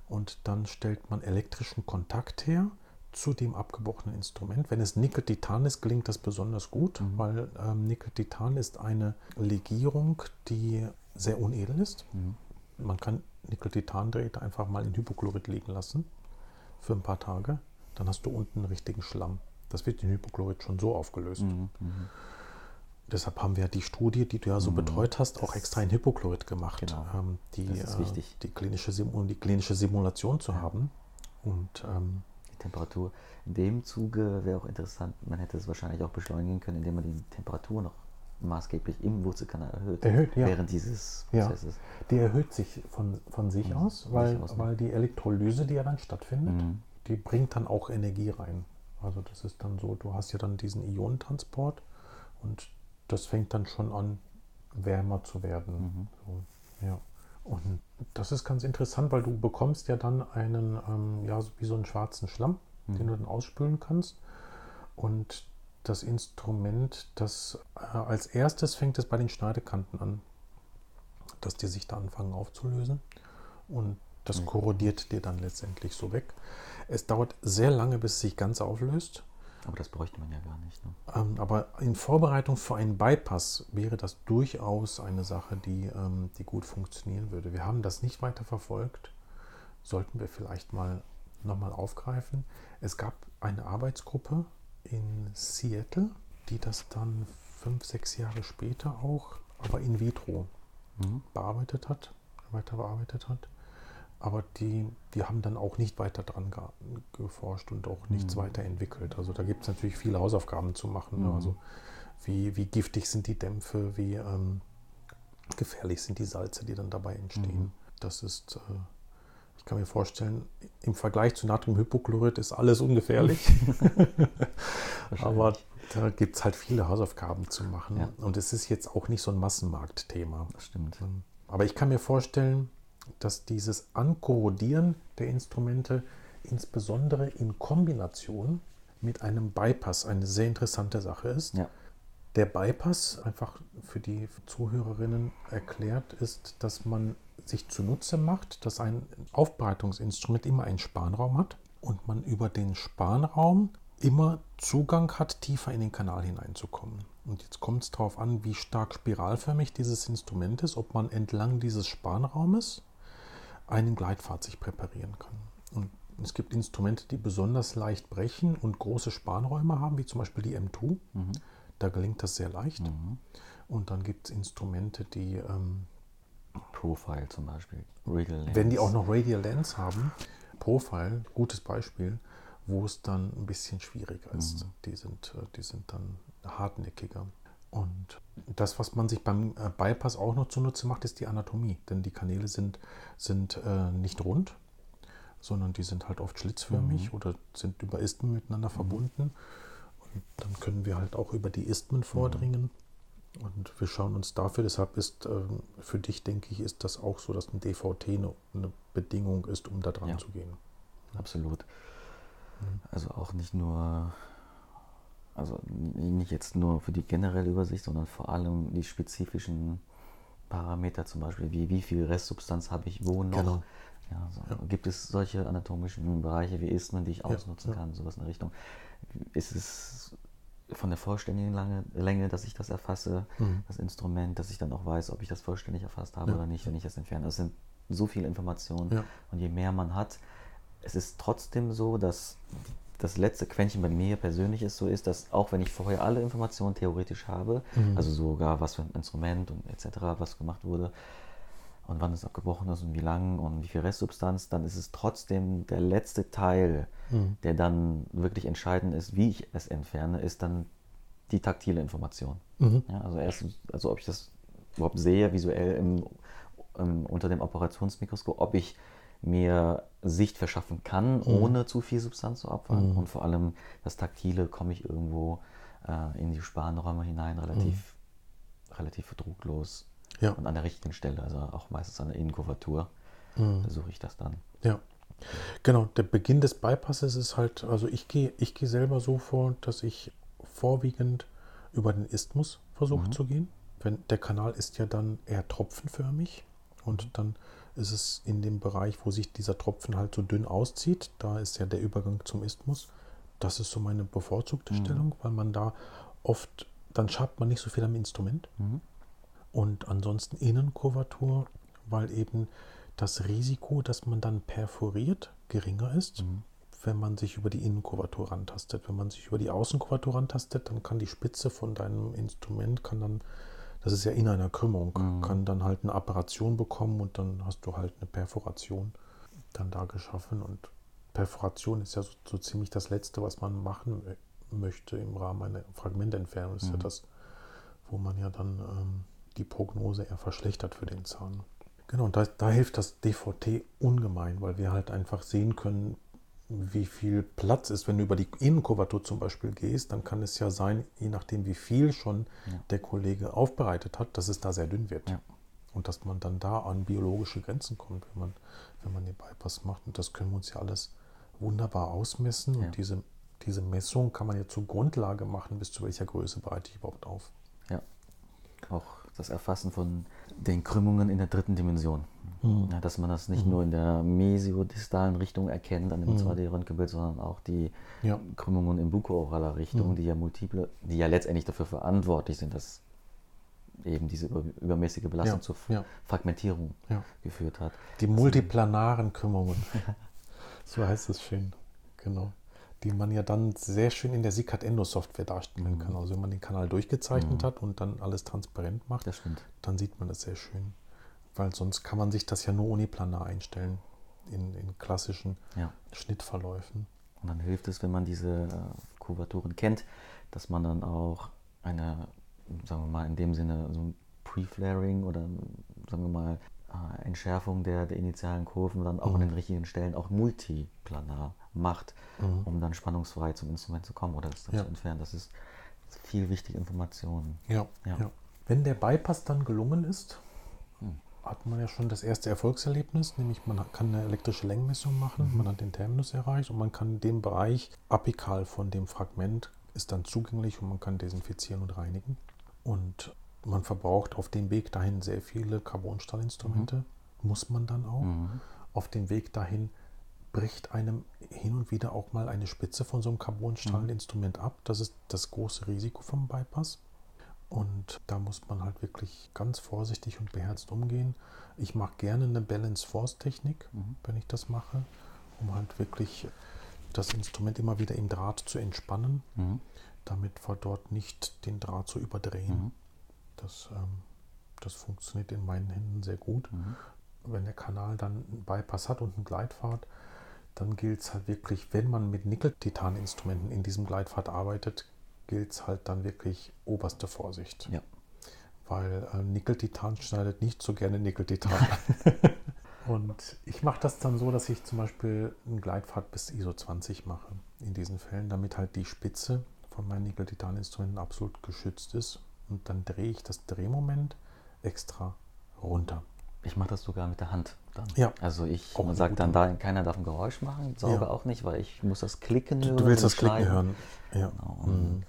S1: und dann stellt man elektrischen Kontakt her zu dem abgebrochenen Instrument. Wenn es Nickel-Titan ist, gelingt das besonders gut, mhm. weil ähm, Nickel-Titan ist eine Legierung, die sehr unedel ist. Mhm. Man kann Nickel-Titan-Drähte einfach mal in Hypochlorid liegen lassen für ein paar Tage. Dann hast du unten einen richtigen Schlamm. Das wird in Hypochlorid schon so aufgelöst. Mhm. mhm. Deshalb haben wir die Studie, die du ja so mhm. betreut hast, auch extra in Hypochlorid gemacht, genau. ähm, die, das ist wichtig. Äh, die, klinische um die klinische Simulation zu ja. haben. Und ähm,
S2: die Temperatur. In dem Zuge wäre auch interessant, man hätte es wahrscheinlich auch beschleunigen können, indem man die Temperatur noch maßgeblich im Wurzelkanal erhöht,
S1: erhöht ja.
S2: während dieses Prozesses.
S1: Ja. Die erhöht sich von, von sich mhm. aus, weil, sich aus, ne? weil die Elektrolyse, die ja dann stattfindet, mhm. Die bringt dann auch Energie rein. Also das ist dann so, du hast ja dann diesen Ionentransport und das fängt dann schon an, wärmer zu werden. Mhm. So, ja. Und das ist ganz interessant, weil du bekommst ja dann einen, ähm, ja, wie so einen schwarzen Schlamm, mhm. den du dann ausspülen kannst. Und das Instrument, das äh, als erstes fängt es bei den Schneidekanten an, dass die sich da anfangen aufzulösen und das
S2: Mhm.
S1: korrodiert dir dann letztendlich so weg. Es dauert sehr lange, bis es sich ganz auflöst.
S2: Aber das bräuchte man ja gar nicht. Ne?
S1: Ähm, aber in Vorbereitung für einen Bypass wäre das durchaus eine Sache, die, ähm, die gut funktionieren würde. Wir haben das nicht weiter verfolgt. Sollten wir vielleicht mal nochmal aufgreifen. Es gab eine Arbeitsgruppe in Seattle, die das dann fünf, sechs Jahre später auch, aber in vitro
S2: Mhm.
S1: bearbeitet hat, weiter bearbeitet hat. Aber die, die haben dann auch nicht weiter dran ge geforscht und auch nichts
S2: Mhm.
S1: weiterentwickelt. Also da gibt es natürlich viele Hausaufgaben zu machen. Ne?
S2: Mhm.
S1: Also wie, wie giftig sind die Dämpfe, wie ähm, gefährlich sind die Salze, die dann dabei entstehen.
S2: Mhm.
S1: Das ist, äh, ich kann mir vorstellen, im Vergleich zu Natriumhypochlorid ist alles ungefährlich. *laughs* Aber da gibt es halt viele Hausaufgaben zu machen.
S2: Ja.
S1: Und es ist jetzt auch nicht so ein Massenmarktthema.
S2: Das stimmt.
S1: Aber ich kann mir vorstellen, dass dieses Ankorrodieren der Instrumente insbesondere in Kombination mit einem Bypass eine sehr interessante Sache ist.
S2: Ja.
S1: Der Bypass, einfach für die Zuhörerinnen erklärt, ist, dass man sich zunutze macht, dass ein Aufbereitungsinstrument immer einen Spanraum hat und man über den Spanraum immer Zugang hat, tiefer in den Kanal hineinzukommen. Und jetzt kommt es darauf an, wie stark spiralförmig dieses Instrument ist, ob man entlang dieses Spanraumes einen Gleitpfad sich präparieren kann. Und es gibt Instrumente, die besonders leicht brechen und große Spanräume haben, wie zum Beispiel die M2.
S2: Mhm.
S1: Da gelingt das sehr leicht.
S2: Mhm.
S1: Und dann gibt es Instrumente, die, ähm,
S2: Profile zum Beispiel. Radial
S1: wenn die
S2: Lens.
S1: auch noch Radial Lens haben, Profile, gutes Beispiel, wo es dann ein bisschen schwieriger ist.
S2: Mhm.
S1: Die, sind, äh, die sind dann hartnäckiger. Und das, was man sich beim äh, Bypass auch noch zunutze macht, ist die Anatomie. Denn die Kanäle sind, sind äh, nicht rund, sondern die sind halt oft schlitzförmig
S2: Mhm.
S1: oder sind über Isthmen miteinander verbunden. Und dann können wir halt auch über die Isthmen vordringen. Und wir schauen uns dafür, deshalb ist ähm, für dich, denke ich, ist das auch so, dass ein DVT eine, eine Bedingung ist, um da dran
S2: Ja.
S1: zu gehen.
S2: Absolut.
S1: Mhm.
S2: Also auch nicht nur, also nicht jetzt nur für die generelle Übersicht, sondern vor allem die spezifischen Parameter, zum Beispiel wie wie viel Restsubstanz habe ich wo noch.
S1: Genau.
S2: Ja, so.
S1: Ja.
S2: Gibt es solche anatomischen Bereiche wie Ismen, die ich ausnutzen
S1: ja.
S2: kann, sowas in der Richtung? Ist es von der vollständigen Lange, Länge, dass ich das erfasse,
S1: Mhm.
S2: das Instrument, dass ich dann auch weiß, ob ich das vollständig erfasst habe oder nicht, wenn ich das entferne. Das sind so viele Informationen und je mehr man hat, es ist trotzdem so, dass das letzte Quäntchen bei mir persönlich ist so ist, dass auch wenn ich vorher alle Informationen theoretisch habe,
S1: Mhm.
S2: also sogar was für ein Instrument und etc., was gemacht wurde und wann es abgebrochen ist und wie lang und wie viel Restsubstanz, dann ist es trotzdem der letzte Teil,
S1: Mhm.
S2: der dann wirklich entscheidend ist, wie ich es entferne, ist dann die taktile Information.
S1: Mhm.
S2: Ja, also erstens, also ob ich das überhaupt sehe, visuell im, im, unter dem Operationsmikroskop, ob ich mir Sicht verschaffen kann, ohne zu viel Substanz zu opfern.
S1: Mhm.
S2: Und vor allem das Taktile, komme ich irgendwo äh, in die Spanräume hinein, relativ, relativ drucklos
S1: Ja.
S2: und an der richtigen Stelle, also auch meistens an der Innenkurvatur,
S1: Mhm.
S2: versuche ich das dann.
S1: Ja. Genau, der Beginn des Bypasses ist halt, also ich gehe ich gehe selber so vor, dass ich vorwiegend über den Isthmus versuche
S2: Mhm.
S1: zu gehen. Wenn, der Kanal ist ja dann eher tropfenförmig und dann ist es in dem Bereich, wo sich dieser Tropfen halt so dünn auszieht, da ist ja der Übergang zum Isthmus. Das ist so meine bevorzugte
S2: Mhm.
S1: Stellung, weil man da oft, dann schabt man nicht so viel am Instrument.
S2: Mhm.
S1: Und ansonsten Innenkurvatur, weil eben das Risiko, dass man dann perforiert, geringer ist,
S2: Mhm.
S1: wenn man sich über die Innenkurvatur rantastet. Wenn man sich über die Außenkurvatur rantastet, dann kann die Spitze von deinem Instrument, kann dann, das ist ja in einer Krümmung,
S2: Mhm.
S1: kann dann halt eine Apparation bekommen und dann hast du halt eine Perforation dann da geschaffen. Und Perforation ist ja so, so ziemlich das Letzte, was man machen mö- möchte im Rahmen einer Fragmententfernung. Das ist ja
S2: Mhm.
S1: das, wo man ja dann ähm, die Prognose eher verschlechtert für den Zahn. Genau, und da, da hilft das DVT ungemein, weil wir halt einfach sehen können, wie viel Platz ist. Wenn du über die Innenkurvatur zum Beispiel gehst, dann kann es ja sein, je nachdem wie viel schon
S2: Ja.
S1: der Kollege aufbereitet hat, dass es da sehr dünn wird.
S2: Ja.
S1: Und dass man dann da an biologische Grenzen kommt, wenn man, wenn man den Bypass macht. Und das können wir uns ja alles wunderbar ausmessen.
S2: Ja.
S1: Und diese diese Messung kann man ja zur Grundlage machen, bis zu welcher Größe breite ich überhaupt auf.
S2: Ja, auch das Erfassen von den Krümmungen in der dritten Dimension. Mhm. Ja, dass man das nicht mhm. nur in der mesiodistalen Richtung erkennt, an dem mhm. 2D-Röntgenbild, sondern auch die ja. Krümmungen in buko-oraler Richtung, mhm. die ja multiple, die ja letztendlich dafür verantwortlich sind, dass eben diese übermäßige Belastung ja. zur. Fragmentierung geführt hat.
S1: Die multiplanaren Krümmungen. *laughs* so heißt es schön. Genau die man ja dann sehr schön in der SICAD Endo Software darstellen mhm. kann. Also wenn man den Kanal durchgezeichnet mhm. hat und dann alles transparent macht, dann sieht man das sehr schön. Weil sonst kann man sich das ja nur uniplanar einstellen in, in klassischen ja. Schnittverläufen.
S2: Und dann hilft es, wenn man diese äh, Kurvaturen kennt, dass man dann auch eine, sagen wir mal, in dem Sinne so ein Pre-Flaring oder sagen wir mal äh, Entschärfung der, der initialen Kurven dann auch mhm. an den richtigen Stellen auch multiplanar macht, mhm. um dann spannungsfrei zum Instrument zu kommen oder das dann ja. zu entfernen. Das ist viel wichtige Information.
S1: Ja, ja. ja. Wenn der Bypass dann gelungen ist. Hat man ja schon das erste Erfolgserlebnis, nämlich man kann eine elektrische Längenmessung machen, mhm. man hat den Terminus erreicht und man kann den Bereich apikal von dem Fragment ist dann zugänglich und man kann desinfizieren und reinigen. Und man verbraucht auf dem Weg dahin sehr viele Carbonstahlinstrumente, mhm. muss man dann auch. Mhm. Auf dem Weg dahin bricht einem hin und wieder auch mal eine Spitze von so einem Carbonstahlinstrument ab. Das ist das große Risiko vom Bypass. Und da muss man halt wirklich ganz vorsichtig und beherzt umgehen. Ich mache gerne eine Balance Force Technik, mhm. wenn ich das mache, um halt wirklich das Instrument immer wieder im Draht zu entspannen, mhm. damit wir dort nicht den Draht zu überdrehen. Mhm. Das, ähm, das funktioniert in meinen Händen sehr gut. Mhm. Wenn der Kanal dann einen Bypass hat und eine Gleitfahrt, dann gilt es halt wirklich, wenn man mit Nickel-Titan-Instrumenten in diesem Gleitpfad arbeitet, gilt es halt dann wirklich oberste Vorsicht. Ja. Weil äh, Nickel-Titan schneidet nicht so gerne Nickel-Titan. *laughs* Und ich mache das dann so, dass ich zum Beispiel einen Gleitpfad bis ISO 20 mache in diesen Fällen, damit halt die Spitze von meinen Nickel-Titan-Instrumenten absolut geschützt ist. Und dann drehe ich das Drehmoment extra runter.
S2: Ich mache das sogar mit der Hand dann.
S1: Ja.
S2: Also ich sage dann da, keiner darf ein Geräusch machen, sauge ja. auch nicht, weil ich muss das Klicken
S1: hören. Du willst das Klicken hören. Ja.
S2: Genau. Mhm.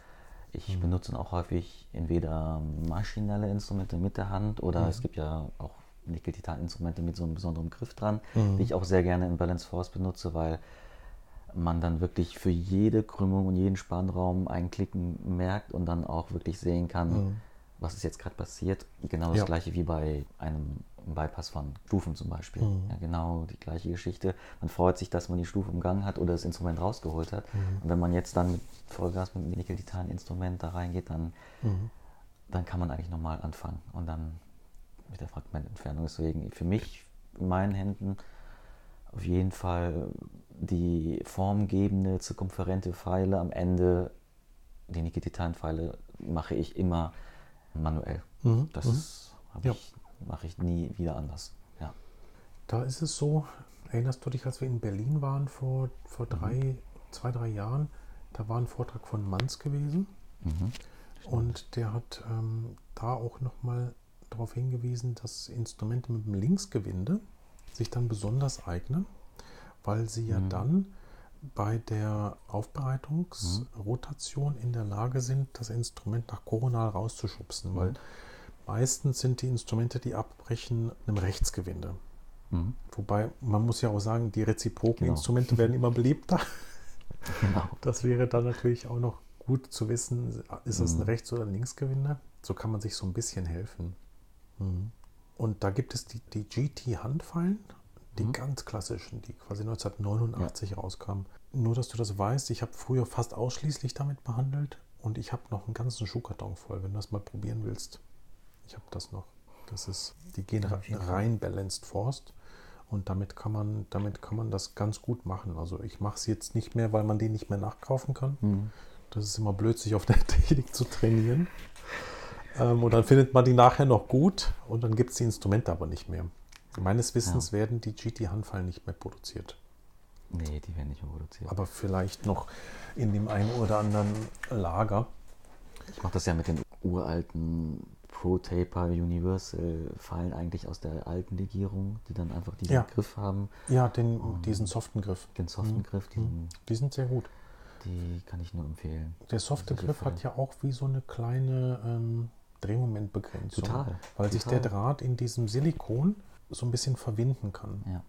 S2: Ich mhm. benutze auch häufig entweder maschinelle Instrumente mit der Hand oder mhm. es gibt ja auch Nickel-Titan-Instrumente mit so einem besonderen Griff dran, mhm. die ich auch sehr gerne in Balance Force benutze, weil man dann wirklich für jede Krümmung und jeden Spannraum ein Klicken merkt und dann auch wirklich sehen kann, mhm. was ist jetzt gerade passiert. Genau das ja. gleiche wie bei einem im Bypass von Stufen zum Beispiel. Mhm. Ja, genau die gleiche Geschichte. Man freut sich, dass man die Stufe umgangen hat oder das Instrument rausgeholt hat. Mhm. Und wenn man jetzt dann mit Vollgas mit einem Nickel-Titan-Instrument da reingeht, dann, mhm. dann kann man eigentlich nochmal anfangen und dann mit der Fragmententfernung. Deswegen für mich in meinen Händen auf jeden Fall die formgebende, zirkumferente Pfeile am Ende, die Nickel-Titan-Pfeile mache ich immer manuell. Mhm. Das mhm. habe ja. ich mache ich nie wieder anders. Ja.
S1: Da ist es so, erinnerst du dich, als wir in Berlin waren vor, vor drei, mhm. zwei, drei Jahren, da war ein Vortrag von Manz gewesen. Mhm. Und der hat ähm, da auch nochmal darauf hingewiesen, dass Instrumente mit dem Linksgewinde sich dann besonders eignen, weil sie ja mhm. dann bei der Aufbereitungsrotation in der Lage sind, das Instrument nach koronal rauszuschubsen, mhm. weil Meistens sind die Instrumente, die abbrechen, einem Rechtsgewinde. Mhm. Wobei, man muss ja auch sagen, die reziproken genau. Instrumente werden immer beliebter. *laughs* Genau. Das wäre dann natürlich auch noch gut zu wissen, ist es ein mhm. Rechts- oder ein Linksgewinde? So kann man sich so ein bisschen helfen. Mhm. Und da gibt es die, die GT-Handfallen, die mhm. ganz klassischen, die quasi 1989 ja. rauskamen. Nur, dass du das weißt, ich habe früher fast ausschließlich damit behandelt und ich habe noch einen ganzen Schuhkarton voll, wenn du das mal probieren willst. Ich habe das noch. Das ist, die gehen rein balanced forced und damit kann man, damit kann man das ganz gut machen. Also ich mache es jetzt nicht mehr, weil man den nicht mehr nachkaufen kann. Mhm. Das ist immer blöd, sich auf der *laughs* Technik zu trainieren. Ähm, und dann findet man die nachher noch gut und dann gibt es die Instrumente aber nicht mehr. Meines Wissens ja. werden die GT-Handfallen nicht mehr produziert.
S2: Nee, die werden nicht mehr produziert.
S1: Aber vielleicht noch in dem einen oder anderen Lager.
S2: Ich mache das ja mit den uralten Pro Taper Universal fallen eigentlich aus der alten Legierung, die dann einfach diesen ja. Griff haben.
S1: Ja, den, diesen soften Griff.
S2: Den soften mhm. Griff.
S1: Diesen, die sind sehr gut.
S2: Die kann ich nur empfehlen.
S1: Der softe
S2: Solche
S1: Griff hat ja auch wie so eine kleine ähm, Drehmomentbegrenzung.
S2: Total,
S1: Weil sich
S2: total.
S1: der Draht in diesem Silikon so ein bisschen verwinden kann.
S2: Ja,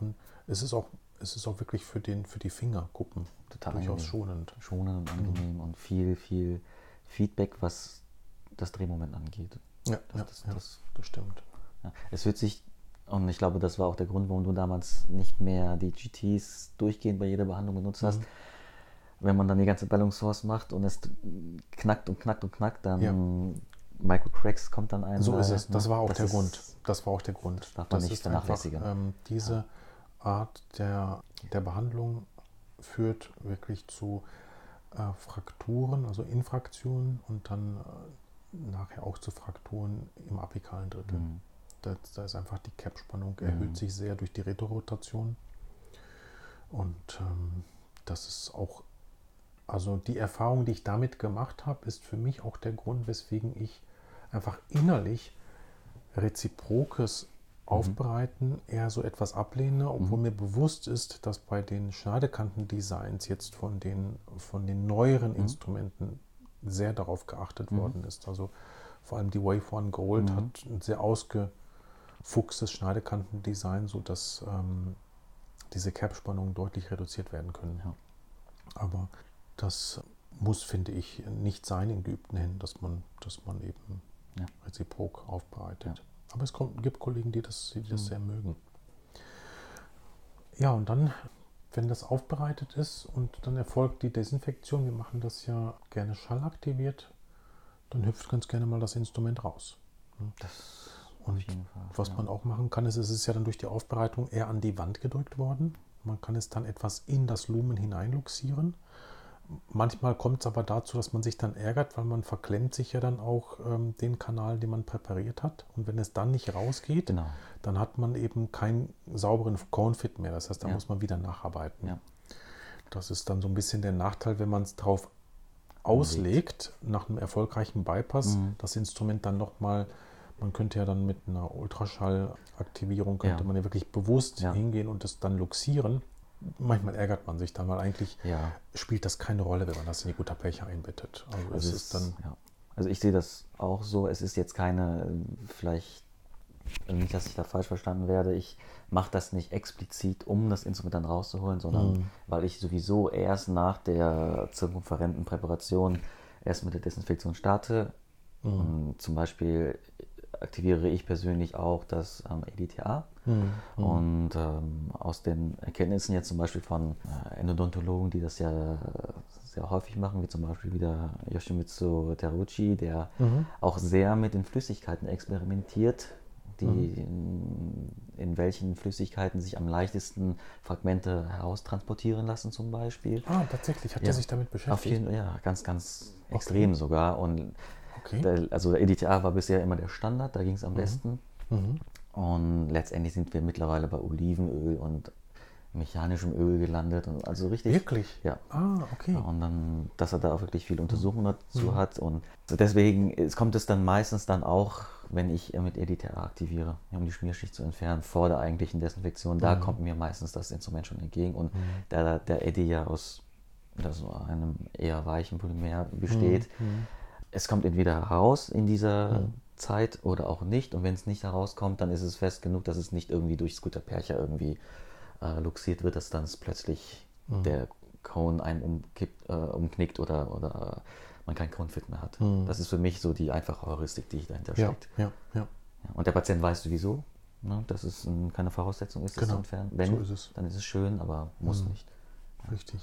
S1: und es ist auch, es ist auch wirklich für, den, für die Fingerkuppen
S2: total
S1: durchaus
S2: angenehm.
S1: schonend.
S2: schonend und angenehm und viel, viel Feedback, was das Drehmoment angeht.
S1: Ja,
S2: Das,
S1: ja,
S2: das,
S1: ja,
S2: das,
S1: das stimmt.
S2: ja. Es wird sich, und ich glaube, das war auch der Grund, warum du damals nicht mehr die GTs durchgehend bei jeder Behandlung benutzt hast.
S1: Mhm.
S2: Wenn man dann die ganze Balance Source macht und es knackt und knackt und knackt, dann
S1: Ja.
S2: Microcracks kommt dann ein.
S1: So ist es. Das
S2: ne?
S1: war auch
S2: Das
S1: der
S2: ist-
S1: Grund. Das war auch der Grund.
S2: Das darf man nicht
S1: ist
S2: vernachlässigen.
S1: ähm, diese Art der, der Behandlung führt wirklich zu äh, Frakturen, also Infraktionen und dann äh, nachher auch zu Frakturen im apikalen Drittel.
S2: Mhm.
S1: Da, da ist einfach die Cap-Spannung erhöht
S2: Mhm.
S1: sich sehr durch die Retorotation. Und ähm, das ist auch, also die Erfahrung, die ich damit gemacht habe, ist für mich auch der Grund, weswegen ich einfach innerlich reziprokes Aufbereiten eher so etwas ablehne, obwohl mir bewusst ist, dass bei den Schneidekantendesigns jetzt von den, von den neueren Instrumenten sehr darauf geachtet worden ist. Also vor allem die Wave One Gold
S2: Mhm.
S1: hat ein sehr ausgefuchstes Schneidekantendesign, sodass ähm, diese Cap-Spannungen deutlich reduziert werden können.
S2: Ja.
S1: Aber das muss, finde ich, nicht sein in geübten Händen, dass man, dass man eben
S2: Ja.
S1: reziprok aufbereitet.
S2: Ja.
S1: Aber es kommt, gibt Kollegen, die das, die das
S2: Mhm.
S1: sehr mögen. Ja, und dann, wenn das aufbereitet ist und dann erfolgt die Desinfektion, wir machen das ja gerne schallaktiviert, dann hüpft ganz gerne mal das Instrument raus.
S2: Das
S1: Und
S2: Fall.
S1: Was
S2: ja.
S1: man auch machen kann, ist, es ist ja dann durch die Aufbereitung eher an die Wand gedrückt worden. Man kann es dann etwas in das Lumen hineinluxieren. Manchmal kommt es aber dazu, dass man sich dann ärgert, weil man verklemmt sich ja dann auch ähm, den Kanal, den man präpariert hat. Und wenn es dann nicht rausgeht,
S2: Genau.
S1: dann hat man eben keinen sauberen Cone-Fit mehr. Das heißt, da
S2: Ja.
S1: muss man wieder nacharbeiten.
S2: Ja.
S1: Das ist dann so ein bisschen der Nachteil, wenn man es drauf auslegt, nach einem erfolgreichen Bypass,
S2: Mhm.
S1: das Instrument dann nochmal, man könnte ja dann mit einer Ultraschallaktivierung, könnte
S2: Ja.
S1: man ja wirklich bewusst hingehen und das dann luxieren. Manchmal ärgert man sich dann, weil eigentlich
S2: Ja.
S1: spielt das keine Rolle, wenn man das in die Gutterpecher einbettet. Also,
S2: Also,
S1: es ist dann,
S2: ja. also ich sehe das auch so. Es ist jetzt keine, äh, vielleicht, also nicht, dass ich da falsch verstanden werde, ich mache das nicht explizit, um das Instrument dann rauszuholen, sondern
S1: Mhm.
S2: weil ich sowieso erst nach der zirkumferenten Präparation erst mit der Desinfektion starte.
S1: Mhm.
S2: Zum Beispiel aktiviere ich persönlich auch das ähm, EDTA.
S1: Mhm.
S2: Und ähm, aus den Erkenntnissen jetzt zum Beispiel von äh, Endodontologen, die das ja äh, sehr häufig machen, wie zum Beispiel wieder Yoshimitsu Teruchi, der
S1: Mhm.
S2: auch sehr mit den Flüssigkeiten experimentiert, die
S1: Mhm.
S2: in, in welchen Flüssigkeiten sich am leichtesten Fragmente heraustransportieren lassen zum Beispiel.
S1: Ah, tatsächlich, hat
S2: Ja.
S1: er sich damit
S2: Auf
S1: beschäftigt?
S2: jeden ja, ganz, ganz extrem sogar. Und
S1: Okay.
S2: der, also der EDTA war bisher immer der Standard, da ging es am besten.
S1: Mhm.
S2: Und letztendlich sind wir mittlerweile bei Olivenöl und mechanischem Öl gelandet. Und also richtig.
S1: Wirklich?
S2: Ja.
S1: Ah, okay.
S2: Ja, Und dann, dass er da auch wirklich viele Untersuchungen dazu
S1: Mhm.
S2: hat. Und deswegen es kommt es dann meistens dann auch, wenn ich mit EDTA aktiviere, um die Schmierschicht zu entfernen, vor der eigentlichen Desinfektion. Da
S1: Mhm.
S2: kommt mir meistens das Instrument schon entgegen. Und
S1: Mhm.
S2: da der Eddy ja aus also einem eher weichen Polymer besteht,
S1: Mhm.
S2: Es kommt entweder heraus in dieser
S1: Mhm.
S2: Zeit oder auch nicht. Und wenn es nicht herauskommt, dann ist es fest genug, dass es nicht irgendwie durch Scooterpercher irgendwie äh, luxiert wird, dass dann plötzlich
S1: Mhm.
S2: der Cone einen umkippt, äh, umknickt oder, oder man keinen Cone-Fit mehr hat.
S1: Mhm.
S2: Das ist für mich so die einfache Heuristik, die dahinter
S1: Ja,
S2: steckt.
S1: ja, ja.
S2: Und der Patient weiß sowieso, ne, dass es ein, keine Voraussetzung ist, das
S1: Genau,
S2: zu entfernen. Wenn,
S1: so ist es.
S2: dann ist es schön, aber muss
S1: Mhm.
S2: nicht.
S1: Richtig.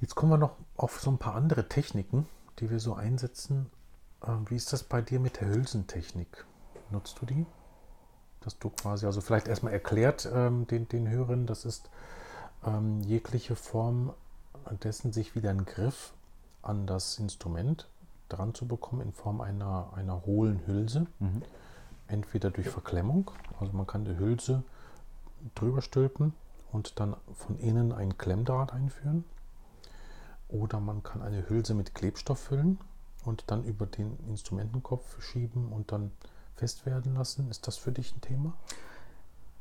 S1: Jetzt kommen wir noch auf so ein paar andere Techniken, die wir so einsetzen. Ähm, wie ist das bei dir mit der Hülsentechnik? Nutzt du die? Dass du quasi, also vielleicht erstmal erklärt ähm, den, den Hörern, das ist ähm, jegliche Form dessen, sich wieder einen Griff an das Instrument dran zu bekommen in Form einer, einer hohlen Hülse.
S2: Mhm.
S1: Entweder durch Verklemmung, also man kann die Hülse drüber stülpen und dann von innen einen Klemmdraht einführen. Oder man kann eine Hülse mit Klebstoff füllen und dann über den Instrumentenkopf schieben und dann fest werden lassen. Ist das für dich ein Thema?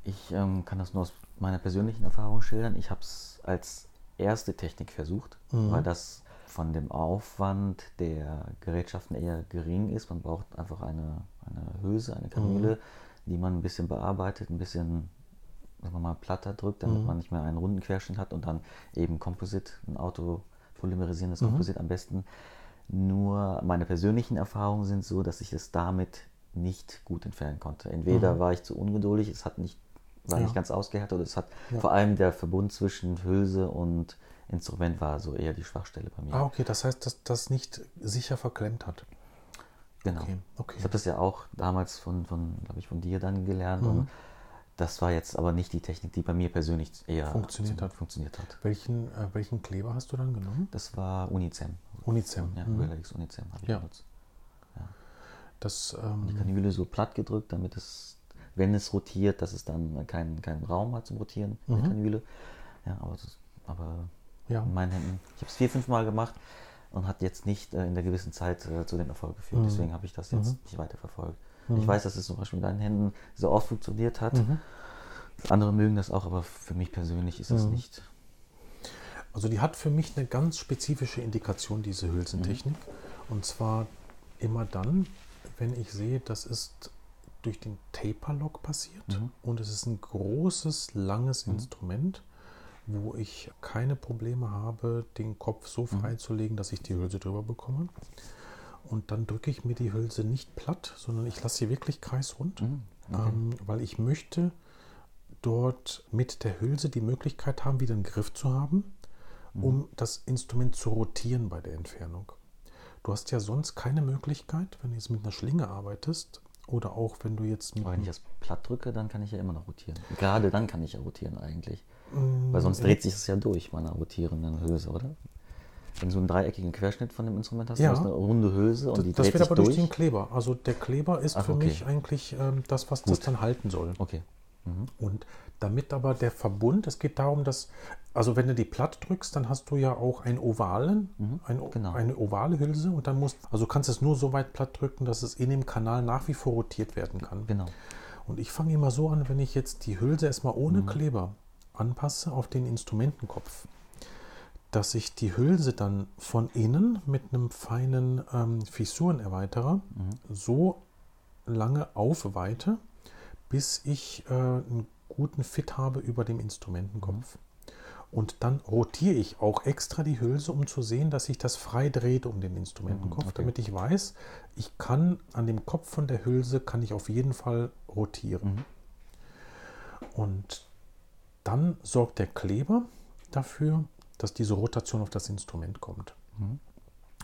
S2: Ich ähm, kann das nur aus meiner persönlichen Erfahrung schildern. Ich habe es als erste Technik versucht,
S1: Mhm.
S2: weil das von dem Aufwand der Gerätschaften eher gering ist. Man braucht einfach eine, eine Hülse, eine Kanüle, die man ein bisschen bearbeitet, ein bisschen sagen wir mal, platter drückt, damit man nicht mehr einen runden Querschnitt hat und dann eben Komposit, ein autopolymerisierendes Komposit am besten. Nur meine persönlichen Erfahrungen sind so, dass ich es damit nicht gut entfernen konnte. Entweder war ich zu ungeduldig, es hat nicht, war
S1: Ja.
S2: nicht ganz ausgehärtet oder es hat
S1: Ja.
S2: vor allem der Verbund zwischen Hülse und Instrument war so eher die Schwachstelle bei mir.
S1: Ah, okay, das heißt, dass das nicht sicher verklemmt hat.
S2: Genau.
S1: Okay, okay.
S2: Ich habe das ja auch damals von, von glaube ich, von dir dann gelernt.
S1: Mhm.
S2: Und das war jetzt aber nicht die Technik, die bei mir persönlich eher
S1: Funktioniert hat.
S2: funktioniert hat.
S1: Welchen, äh, welchen Kleber hast du dann genommen?
S2: Das war Unicem.
S1: Unicem.
S2: Ja,
S1: Mhm.
S2: Relax Unicem habe ich
S1: Ja.
S2: benutzt.
S1: Das,
S2: Die
S1: ähm,
S2: Kanüle so platt gedrückt, damit es, wenn es rotiert, dass es dann keinen keinen Raum hat zum Rotieren
S1: Mhm.
S2: der Kanüle. Ja, aber, das, aber
S1: ja.
S2: in meinen Händen, ich habe es vier, fünf Mal gemacht und hat jetzt nicht äh, in der gewissen Zeit äh, zu dem Erfolg geführt.
S1: Mhm.
S2: Deswegen habe ich das jetzt
S1: Mhm.
S2: nicht weiter verfolgt.
S1: Mhm.
S2: Ich weiß, dass es zum Beispiel in deinen Händen so oft funktioniert hat.
S1: Mhm.
S2: Andere mögen das auch, aber für mich persönlich ist es
S1: Mhm.
S2: nicht.
S1: Also die hat für mich eine ganz spezifische Indikation, diese Hülsentechnik. Und zwar immer dann, wenn ich sehe, das ist durch den Taper-Lock passiert
S2: Mhm.
S1: und es ist ein großes, langes Instrument, wo ich keine Probleme habe, den Kopf so freizulegen, dass ich die Hülse drüber bekomme. Und dann drücke ich mir die Hülse nicht platt, sondern ich lasse sie wirklich kreisrund,
S2: Mhm, okay.
S1: ähm, weil ich möchte dort mit der Hülse die Möglichkeit haben, wieder einen Griff zu haben,
S2: Mhm.
S1: um das Instrument zu rotieren bei der Entfernung. Du hast ja sonst keine Möglichkeit, wenn du jetzt mit einer Schlinge arbeitest oder auch wenn du jetzt mit
S2: Aber wenn ich das platt drücke, dann kann ich ja immer noch rotieren. Gerade dann kann ich ja rotieren eigentlich.
S1: Mm,
S2: Weil sonst dreht sich das ja durch bei einer rotierenden Hülse, oder? Wenn du einen dreieckigen Querschnitt von dem Instrument hast,
S1: Ja.
S2: du hast eine runde Hülse und
S1: das,
S2: die
S1: das
S2: dreht
S1: wird
S2: sich
S1: aber durch
S2: durch.
S1: den Kleber. Also der Kleber ist
S2: Ach,
S1: für
S2: okay.
S1: mich eigentlich ähm, das, was das
S2: Gut.
S1: dann halten soll.
S2: Okay. Mhm.
S1: Und damit aber der Verbund, es geht darum, dass, also wenn du die platt drückst, dann hast du ja auch einen ovalen, ein,
S2: genau.
S1: eine ovale Hülse und dann musst, also du kannst es nur so weit platt drücken, dass es in dem Kanal nach wie vor rotiert werden kann.
S2: Genau.
S1: Und ich fange immer so an, wenn ich jetzt die Hülse erstmal ohne
S2: Mhm.
S1: Kleber anpasse auf den Instrumentenkopf, dass ich die Hülse dann von innen mit einem feinen ähm, Fissurenerweiterer
S2: Mhm.
S1: so lange aufweite, bis ich äh, einen guten Fit habe über dem Instrumentenkopf. Und dann rotiere ich auch extra die Hülse, um zu sehen, dass sich das frei dreht um den Instrumentenkopf,
S2: Mhm, okay.
S1: damit ich weiß, ich kann an dem Kopf von der Hülse kann ich auf jeden Fall rotieren.
S2: Mhm.
S1: Und dann sorgt der Kleber dafür, dass diese Rotation auf das Instrument kommt.
S2: Mhm.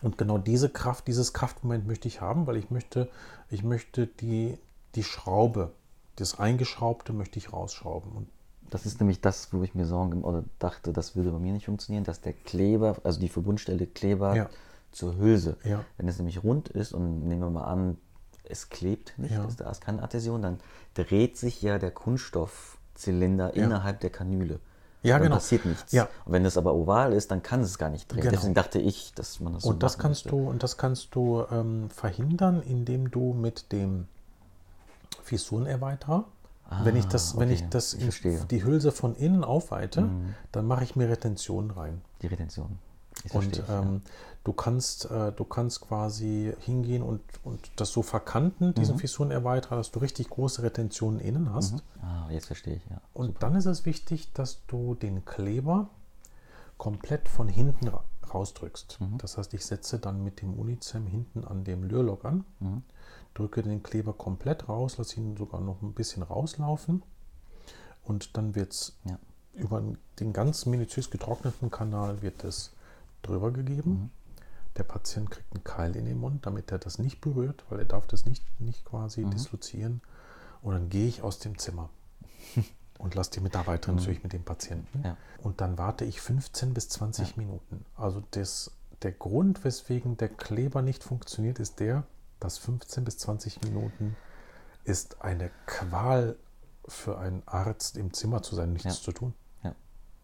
S1: Und genau diese Kraft, dieses Kraftmoment möchte ich haben, weil ich möchte, ich möchte die, die Schraube, das Eingeschraubte möchte ich rausschrauben. Und
S2: Das ist nämlich das, wo ich mir Sorgen oder dachte, das würde bei mir nicht funktionieren, dass der Kleber, also die Verbundstelle Kleber
S1: Ja.
S2: zur Hülse,
S1: Ja.
S2: wenn es nämlich rund ist und nehmen wir mal an, es klebt nicht,
S1: Ja.
S2: ist da ist keine Adhäsion, dann dreht sich ja der Kunststoffzylinder innerhalb der Kanüle.
S1: Ja,
S2: dann
S1: genau.
S2: passiert nichts.
S1: Ja.
S2: Und wenn das aber oval ist, dann kann es gar nicht drehen.
S1: Genau.
S2: Deswegen dachte ich, dass man das so
S1: Und das kannst
S2: müsste.
S1: du, und das kannst du ähm, verhindern, indem du mit dem Fissurenerweiterer,
S2: Ah,
S1: wenn ich das, wenn
S2: okay.
S1: ich das
S2: Ich. Mhm.
S1: die Hülse von innen aufweite, dann mache ich mir Retention rein.
S2: Die Retention.
S1: Und ähm, du kannst, äh, du kannst quasi hingehen und, und das so verkanten, diesen
S2: Mhm.
S1: Fissurenerweiterer, dass du richtig große Retentionen innen hast.
S2: Ah, jetzt verstehe ich, ja.
S1: Und dann ist es wichtig, dass du den Kleber komplett von hinten ra rausdrückst.
S2: Mhm.
S1: Das heißt, ich setze dann mit dem Unicem hinten an dem Lürlock an,
S2: Mhm.
S1: drücke den Kleber komplett raus, lasse ihn sogar noch ein bisschen rauslaufen und dann wird es
S2: Ja.
S1: über den ganz minutiös getrockneten Kanal wird es drüber gegeben. Der Patient kriegt einen Keil in den Mund, damit er das nicht berührt, weil er darf das nicht, nicht quasi dislozieren. Und dann gehe ich aus dem Zimmer *laughs* und lasse die Mitarbeiterin natürlich mit dem Patienten.
S2: Ja.
S1: Und dann warte ich 15 bis 20 Minuten. Also das, der Grund, weswegen der Kleber nicht funktioniert, ist der, dass 15 bis 20 Minuten ist eine Qual für einen Arzt im Zimmer zu sein, nichts
S2: Ja.
S1: zu tun.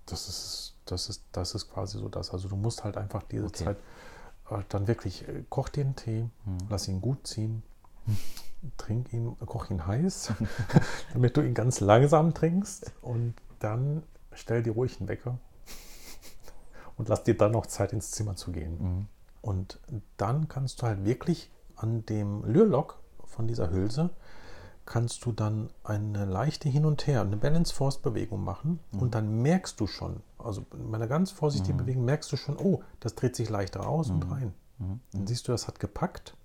S1: Das ist, das ist, das ist quasi so das. Also du musst halt einfach diese
S2: Okay.
S1: Zeit äh, dann wirklich, äh, koch dir einen Tee,
S2: Hm.
S1: lass ihn gut ziehen, *laughs* trink ihn, koch ihn heiß, *laughs* damit du ihn ganz langsam trinkst und dann stell dir ruhig einen Wecker. und lass dir dann noch Zeit ins Zimmer zu gehen.
S2: Mhm.
S1: Und dann kannst du halt wirklich an dem Lürlock von dieser Hülse kannst du dann eine leichte Hin und Her, eine Balance Force Bewegung machen
S2: Mhm.
S1: und dann merkst du schon, also bei einer ganz vorsichtigen Bewegung merkst du schon, oh, das dreht sich leicht raus
S2: Mhm.
S1: und rein. Dann siehst du, das hat gepackt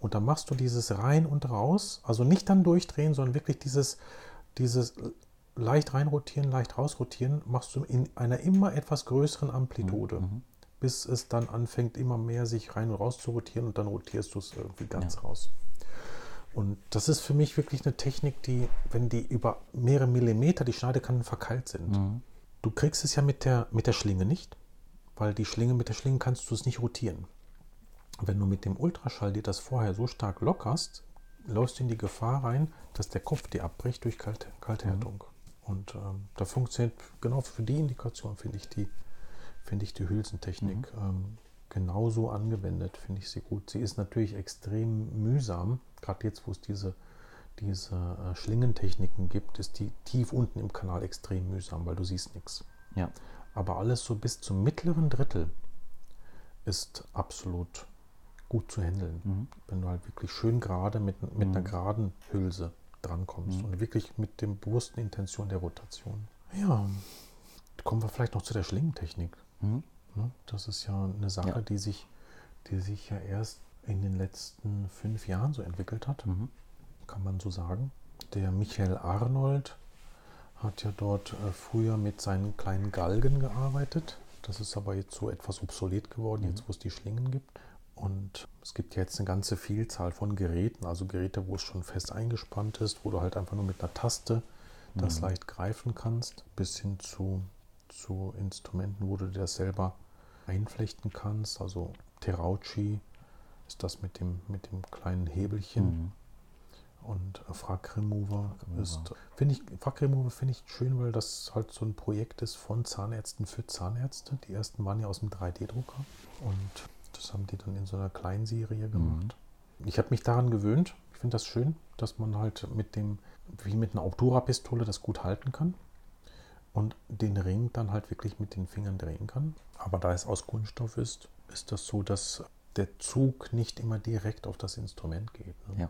S1: und dann machst du dieses rein und raus, also nicht dann durchdrehen, sondern wirklich dieses, dieses leicht reinrotieren, leicht rausrotieren, machst du in einer immer etwas größeren Amplitude, bis es dann anfängt, immer mehr sich rein und raus zu rotieren und dann rotierst du es irgendwie ganz raus. Und das ist für mich wirklich eine Technik, die, wenn die über mehrere Millimeter, die Schneidekanten verkeilt sind, du kriegst es ja mit der, mit der Schlinge nicht, weil die Schlinge, mit der Schlinge kannst du es nicht rotieren. Wenn du mit dem Ultraschall dir das vorher so stark lockerst, läufst du in die Gefahr rein, dass der Kopf dir abbricht durch Kalt, Kalthärtung. Und ähm, da funktioniert genau für die Indikation, finde ich, die, finde ich die Hülsentechnik ähm, genauso angewendet, finde ich sie gut. Sie ist natürlich extrem mühsam, gerade jetzt, wo es diese, diese äh, Schlingentechniken gibt, ist die tief unten im Kanal extrem mühsam, weil du siehst nichts.
S2: Ja.
S1: Aber alles so bis zum mittleren Drittel ist absolut gut zu handeln. Wenn du halt wirklich schön gerade mit, mit einer geraden Hülse drankommst und wirklich mit dem bewussten Intention der Rotation. Ja, kommen wir vielleicht noch zu der Schlingentechnik.
S2: Mhm.
S1: Ne? Das ist ja eine Sache,
S2: Ja.
S1: die sich, die sich ja erst in den letzten fünf Jahren so entwickelt hat,
S2: Mhm.
S1: kann man so sagen. Der Michael Arnold hat ja dort äh, früher mit seinen kleinen Galgen gearbeitet. Das ist aber jetzt so etwas obsolet geworden, jetzt wo es die Schlingen gibt. Und es gibt jetzt eine ganze Vielzahl von Geräten, also Geräte, wo es schon fest eingespannt ist, wo du halt einfach nur mit einer Taste das leicht greifen kannst, bis hin zu, zu Instrumenten, wo du dir das selber einflechten kannst. Also Terauchi ist das mit dem, mit dem kleinen Hebelchen.
S2: Mhm.
S1: Und äh, Frag Remover ist, finde ich, Frag Remover finde ich schön, weil das halt so ein Projekt ist von Zahnärzten für Zahnärzte. Die ersten waren ja aus dem 3D-Drucker und das haben die dann in so einer Kleinserie gemacht. Ich habe mich daran gewöhnt. Ich finde das schön, dass man halt mit dem, wie mit einer Obtura-Pistole, das gut halten kann und den Ring dann halt wirklich mit den Fingern drehen kann. Aber da es aus Kunststoff ist, ist das so, dass der Zug nicht immer direkt auf das Instrument geht. Ne?
S2: Ja.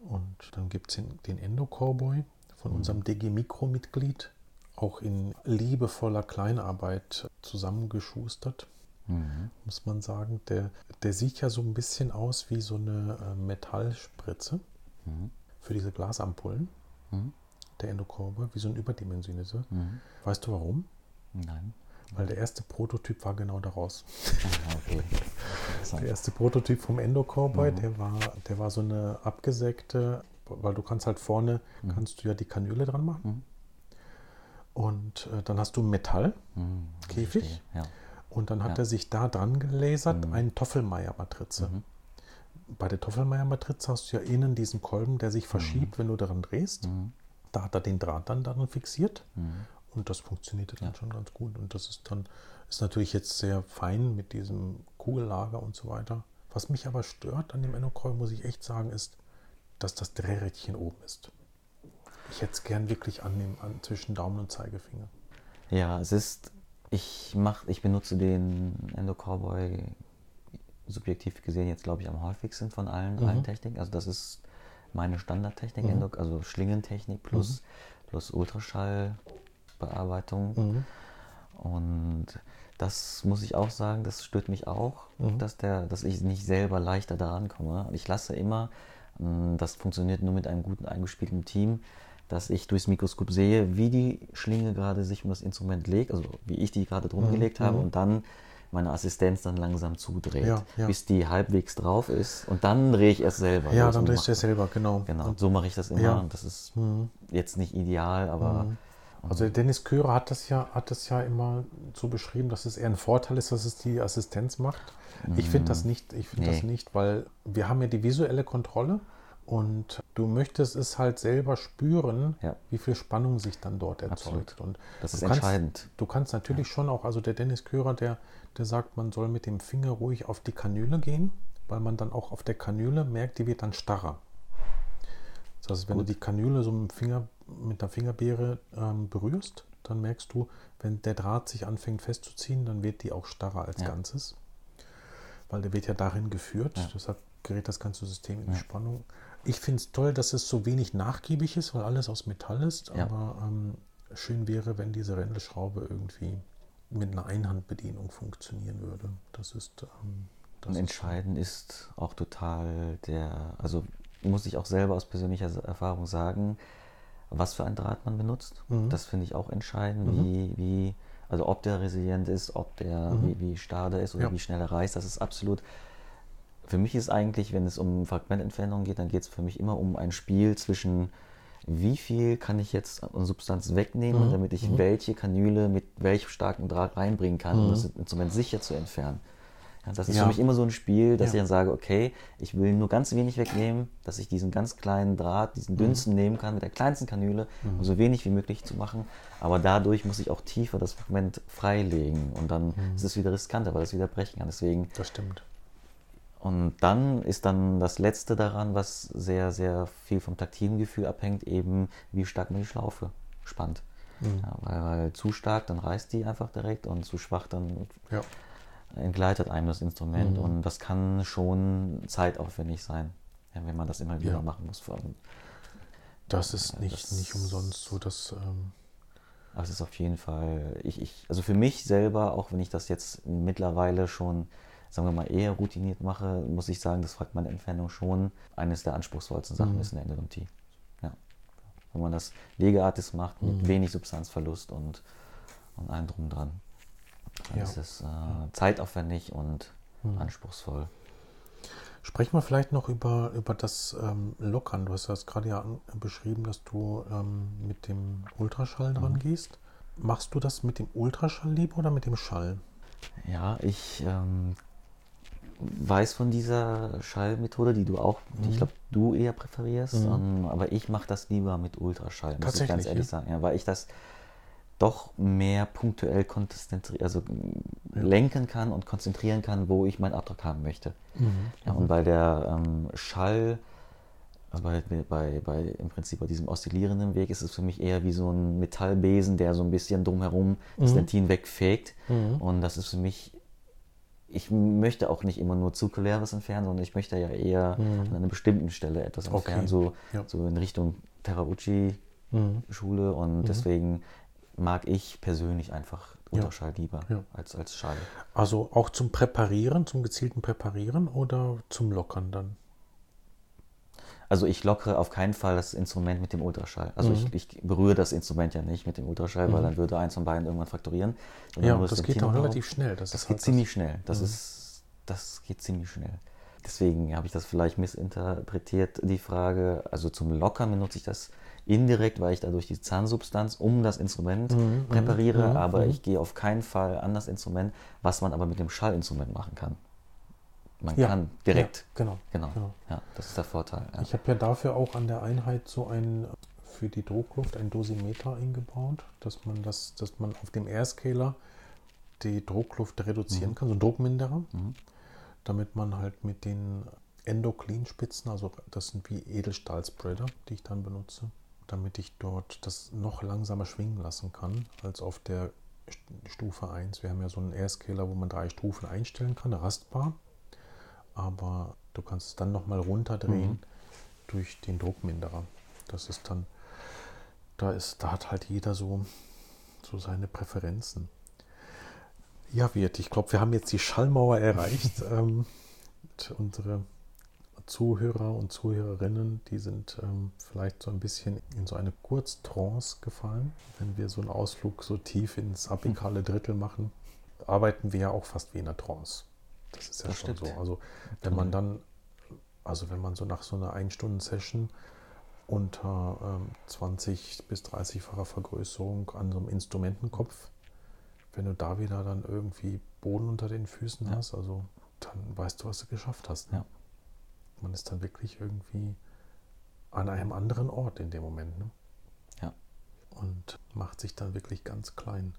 S1: Und dann gibt es den, den Endo Cowboy von unserem DG Mikro-Mitglied, auch in liebevoller Kleinarbeit zusammengeschustert,
S2: Mhm.
S1: muss man sagen. Der, der sieht ja so ein bisschen aus wie so eine äh, Metallspritze
S2: Mhm.
S1: für diese Glasampullen.
S2: Mhm.
S1: Der Endo Cowboy, wie so ein überdimensionierter.
S2: Mhm.
S1: Weißt du warum?
S2: Nein.
S1: Weil der erste Prototyp war genau daraus.
S2: Ah, okay. *laughs*
S1: Der erste Prototyp vom Endo Cowboy, der war, der war so eine abgesägte, weil du kannst halt vorne, kannst du ja die Kanüle dran machen.
S2: Mhm.
S1: Und äh, dann hast du Metall
S2: Mhm. Ja.
S1: und dann hat
S2: Ja.
S1: er sich da dran gelasert,
S2: Mhm.
S1: eine Toffelmeier-Matrize.
S2: Mhm.
S1: Bei der Toffelmeier-Matrize hast du ja innen diesen Kolben, der sich verschiebt, wenn du daran drehst.
S2: Mhm.
S1: Da hat er den Draht dann daran fixiert.
S2: Mhm.
S1: Und das funktionierte dann
S2: Ja.
S1: schon ganz gut. Und das ist dann, ist natürlich jetzt sehr fein mit diesem Kugellager und so weiter. Was mich aber stört an dem Endocoil, muss ich echt sagen, ist, dass das Drehrädchen oben ist. Ich hätte es gern wirklich an dem, an, zwischen Daumen und Zeigefinger.
S2: Ja, es ist, ich mach, ich benutze den Endo Cowboy subjektiv gesehen jetzt glaube ich am häufigsten von allen,
S1: Mhm.
S2: allen Techniken. Also das ist meine Standardtechnik,
S1: Mhm.
S2: Also Schlingentechnik plus, plus Ultraschallbearbeitung.
S1: Mhm.
S2: Und das muss ich auch sagen, das stört mich auch,
S1: Mhm.
S2: dass, der, dass ich nicht selber leichter daran komme. Ich lasse immer, mh, das funktioniert nur mit einem guten eingespielten Team, dass ich durchs Mikroskop sehe, wie die Schlinge gerade sich um das Instrument legt, also wie ich die gerade drum
S1: Mhm,
S2: gelegt habe
S1: mhm.
S2: und dann meine Assistenz dann langsam zudreht,
S1: Ja, ja.
S2: bis die halbwegs drauf ist und dann drehe ich erst selber.
S1: Ja,
S2: los
S1: dann drehst du es selber, genau.
S2: Genau,
S1: Und,
S2: so mache ich das immer
S1: Ja.
S2: und das ist
S1: Mhm.
S2: jetzt nicht ideal, aber
S1: Also der Dennis Köhrer hat das ja, hat das ja immer so beschrieben, dass es eher ein Vorteil ist, dass es die Assistenz macht. Ich finde das nicht, ich finde das
S2: Nee.
S1: nicht, weil wir haben ja die visuelle Kontrolle und du möchtest es halt selber spüren,
S2: Ja.
S1: wie viel Spannung sich dann dort
S2: Absolut.
S1: erzeugt. Und
S2: das ist
S1: kannst,
S2: entscheidend.
S1: Du kannst natürlich schon auch, also der Dennis Köhrer, der, der sagt, man soll mit dem Finger ruhig auf die Kanüle gehen, weil man dann auch auf der Kanüle merkt, die wird dann starrer. Das heißt, wenn
S2: Gut.
S1: du die Kanüle so mit, Finger, mit der Fingerbeere ähm, berührst, dann merkst du, wenn der Draht sich anfängt festzuziehen, dann wird die auch starrer als
S2: Ja.
S1: Ganzes. Weil der wird ja darin geführt.
S2: Ja.
S1: Deshalb gerät das ganze System in
S2: Ja.
S1: Spannung. Ich finde es toll, dass es so wenig nachgiebig ist, weil alles aus Metall ist. Aber ähm, schön wäre, wenn diese Rändelschraube irgendwie mit einer Einhandbedienung funktionieren würde. Das ist. Ähm, das
S2: Und entscheidend ist auch total der, also muss ich auch selber aus persönlicher Erfahrung sagen, was für ein Draht man benutzt.
S1: Mhm.
S2: Das finde ich auch entscheidend,
S1: Mhm.
S2: wie, wie, also ob der resilient ist, ob der,
S1: Mhm.
S2: wie, wie starr der ist oder
S1: Ja.
S2: wie schnell er reißt, das ist absolut. Für mich ist eigentlich, wenn es um Fragmententfernung geht, dann geht es für mich immer um ein Spiel zwischen wie viel kann ich jetzt an Substanz wegnehmen,
S1: Mhm.
S2: damit ich
S1: Mhm.
S2: welche Kanüle mit welchem starken Draht reinbringen kann, um
S1: Mhm.
S2: das Instrument sicher zu entfernen. Ja, das ist
S1: Ja.
S2: für mich immer so ein Spiel, dass
S1: Ja.
S2: ich dann sage, okay, ich will nur ganz wenig wegnehmen, dass ich diesen ganz kleinen Draht, diesen
S1: Mhm.
S2: dünnsten nehmen kann, mit der kleinsten Kanüle, um so wenig wie möglich zu machen. Aber dadurch muss ich auch tiefer das Fragment freilegen und dann
S1: Mhm.
S2: ist es wieder riskanter, weil es wieder brechen kann. Deswegen
S1: Das stimmt.
S2: Und dann ist dann das Letzte daran, was sehr, sehr viel vom taktilen Gefühl abhängt, eben wie stark man die Schlaufe spannt.
S1: Mhm.
S2: Ja, weil, weil zu stark, dann reißt die einfach direkt und zu schwach, dann
S1: Ja.
S2: entgleitet einem das Instrument
S1: Mhm.
S2: und das kann schon zeitaufwendig sein, wenn man das immer wieder
S1: Ja.
S2: machen muss.
S1: Das ist nicht,
S2: das-
S1: nicht umsonst so, dass. Ähm,
S2: Aber es ist auf jeden Fall, ich, ich, also für mich selber, auch wenn ich das jetzt mittlerweile schon, sagen wir mal, eher routiniert mache, muss ich sagen, dass Fragmententfernung schon eines der anspruchsvollsten Sachen
S1: Mhm.
S2: ist in der Endodontie. Ja. Wenn man das legeartig macht, mit
S1: Mhm.
S2: wenig Substanzverlust und, und allem drum dran. Dann
S1: Ja.
S2: ist es äh, zeitaufwendig und
S1: Mhm.
S2: anspruchsvoll.
S1: Sprechen wir vielleicht noch über, über das ähm, Lockern. Du hast das gerade ja beschrieben, dass du ähm, mit dem Ultraschall dran
S2: Mhm.
S1: gehst. Machst du das mit dem Ultraschall lieber oder mit dem Schall?
S2: Ja, ich ähm, weiß von dieser Schallmethode, die du auch, die ich
S1: Mhm.
S2: glaube, du eher präferierst,
S1: Mhm.
S2: ähm, aber ich mache das lieber mit Ultraschall, muss ich ganz ehrlich
S1: ja?
S2: sagen, ja, weil ich das doch mehr punktuell also
S1: Ja.
S2: lenken kann und konzentrieren kann, wo ich meinen Abdruck haben möchte. Ja,
S1: Mhm.
S2: und bei der ähm, Schall, also bei, bei, bei im Prinzip bei diesem oszillierenden Weg ist es für mich eher wie so ein Metallbesen, der so ein bisschen drumherum das
S1: Mhm.
S2: Dentin wegfegt.
S1: Mhm.
S2: Und das ist für mich, ich möchte auch nicht immer nur zirkulär was entfernen, sondern ich möchte ja eher
S1: Mhm.
S2: an einer bestimmten Stelle etwas entfernen,
S1: Okay.
S2: so,
S1: Ja.
S2: so in Richtung Terrauchi-Schule.
S1: Mhm.
S2: Und
S1: Mhm.
S2: deswegen mag ich persönlich einfach
S1: Ja.
S2: Ultraschall lieber
S1: Ja.
S2: als, als Schall.
S1: Also auch zum Präparieren, zum gezielten Präparieren oder zum Lockern dann?
S2: Also ich lockere auf keinen Fall das Instrument mit dem Ultraschall. Also
S1: Mhm.
S2: ich, ich berühre das Instrument ja nicht mit dem Ultraschall, weil
S1: Mhm.
S2: dann würde eins von beiden irgendwann frakturieren. sondern
S1: Ja, und das geht auch relativ schnell. Das,
S2: Das geht
S1: halt
S2: ziemlich schnell. Das
S1: Mhm.
S2: ist, das geht ziemlich schnell. Deswegen habe ich das vielleicht missinterpretiert, die Frage. Also zum Lockern benutze ich das indirekt, weil ich dadurch die Zahnsubstanz um das Instrument
S1: Mhm,
S2: präpariere,
S1: mhm,
S2: aber
S1: mhm.
S2: ich gehe auf keinen Fall an das Instrument, was man aber mit dem Schallinstrument machen kann. Man
S1: Ja,
S2: kann direkt.
S1: Ja, genau.
S2: Genau.
S1: genau.
S2: Ja, das ist der Vorteil. Ja.
S1: Ich habe ja dafür auch an der Einheit so ein für die Druckluft ein Dosimeter eingebaut, dass man das, dass man auf dem Airscaler die Druckluft reduzieren
S2: Mhm.
S1: kann, so ein Druckminderer,
S2: Mhm.
S1: damit man halt mit den Endoclean-Spitzen, also das sind wie Edelstahlspreader, die ich dann benutze, damit ich dort das noch langsamer schwingen lassen kann als auf der St- Stufe 1. Wir haben ja so einen Airscaler, wo man drei Stufen einstellen kann, rastbar, aber du kannst es dann nochmal runterdrehen
S2: Mhm.
S1: durch den Druckminderer. Das ist dann, da ist, da hat halt jeder so, so seine Präferenzen. Ja, Wirt, ich glaube, wir haben jetzt die Schallmauer erreicht. *laughs* ähm, unsere Zuhörer und Zuhörerinnen, die sind ähm, vielleicht so ein bisschen in so eine Kurztrance gefallen. Wenn wir so einen Ausflug so tief ins apikale *laughs* Drittel machen, arbeiten wir ja auch fast wie in einer Trance. Das ist ja
S2: Das
S1: schon
S2: stimmt.
S1: so. Also wenn man dann, also wenn man so nach so einer Ein-Stunden-Session unter ähm, 20 bis 30-facher Vergrößerung an so einem Instrumentenkopf, wenn du da wieder dann irgendwie Boden unter den Füßen
S2: Ja.
S1: hast, also dann weißt du, was du geschafft hast. Ne?
S2: Ja.
S1: Man ist dann wirklich irgendwie an einem anderen Ort in dem Moment. Ne?
S2: Ja.
S1: Und macht sich dann wirklich ganz klein.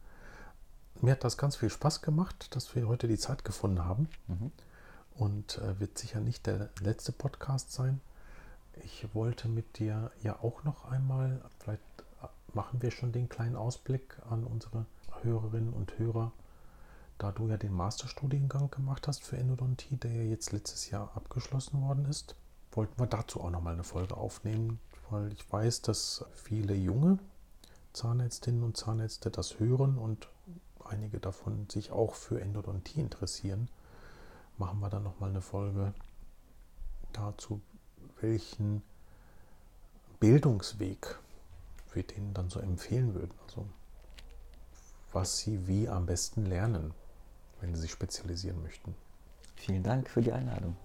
S1: Mir hat das ganz viel Spaß gemacht, dass wir heute die Zeit gefunden haben
S2: Mhm.
S1: und äh, wird sicher nicht der letzte Podcast sein. Ich wollte mit dir ja auch noch einmal vielleicht machen wir schon den kleinen Ausblick an unsere Hörerinnen und Hörer. Da du ja den Masterstudiengang gemacht hast für Endodontie, der ja jetzt letztes Jahr abgeschlossen worden ist, wollten wir dazu auch nochmal eine Folge aufnehmen, weil ich weiß, dass viele junge Zahnärztinnen und Zahnärzte das hören und einige davon sich auch für Endodontie interessieren. Machen wir dann nochmal eine Folge dazu, welchen Bildungsweg wir denen dann so empfehlen würden. Also was sie wie am besten lernen, wenn sie sich spezialisieren möchten.
S2: Vielen Dank für die Einladung.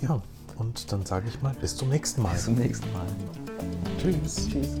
S1: Ja, und dann sage ich mal, bis zum nächsten Mal.
S2: Bis zum nächsten Mal.
S1: Tschüss.
S2: Tschüss.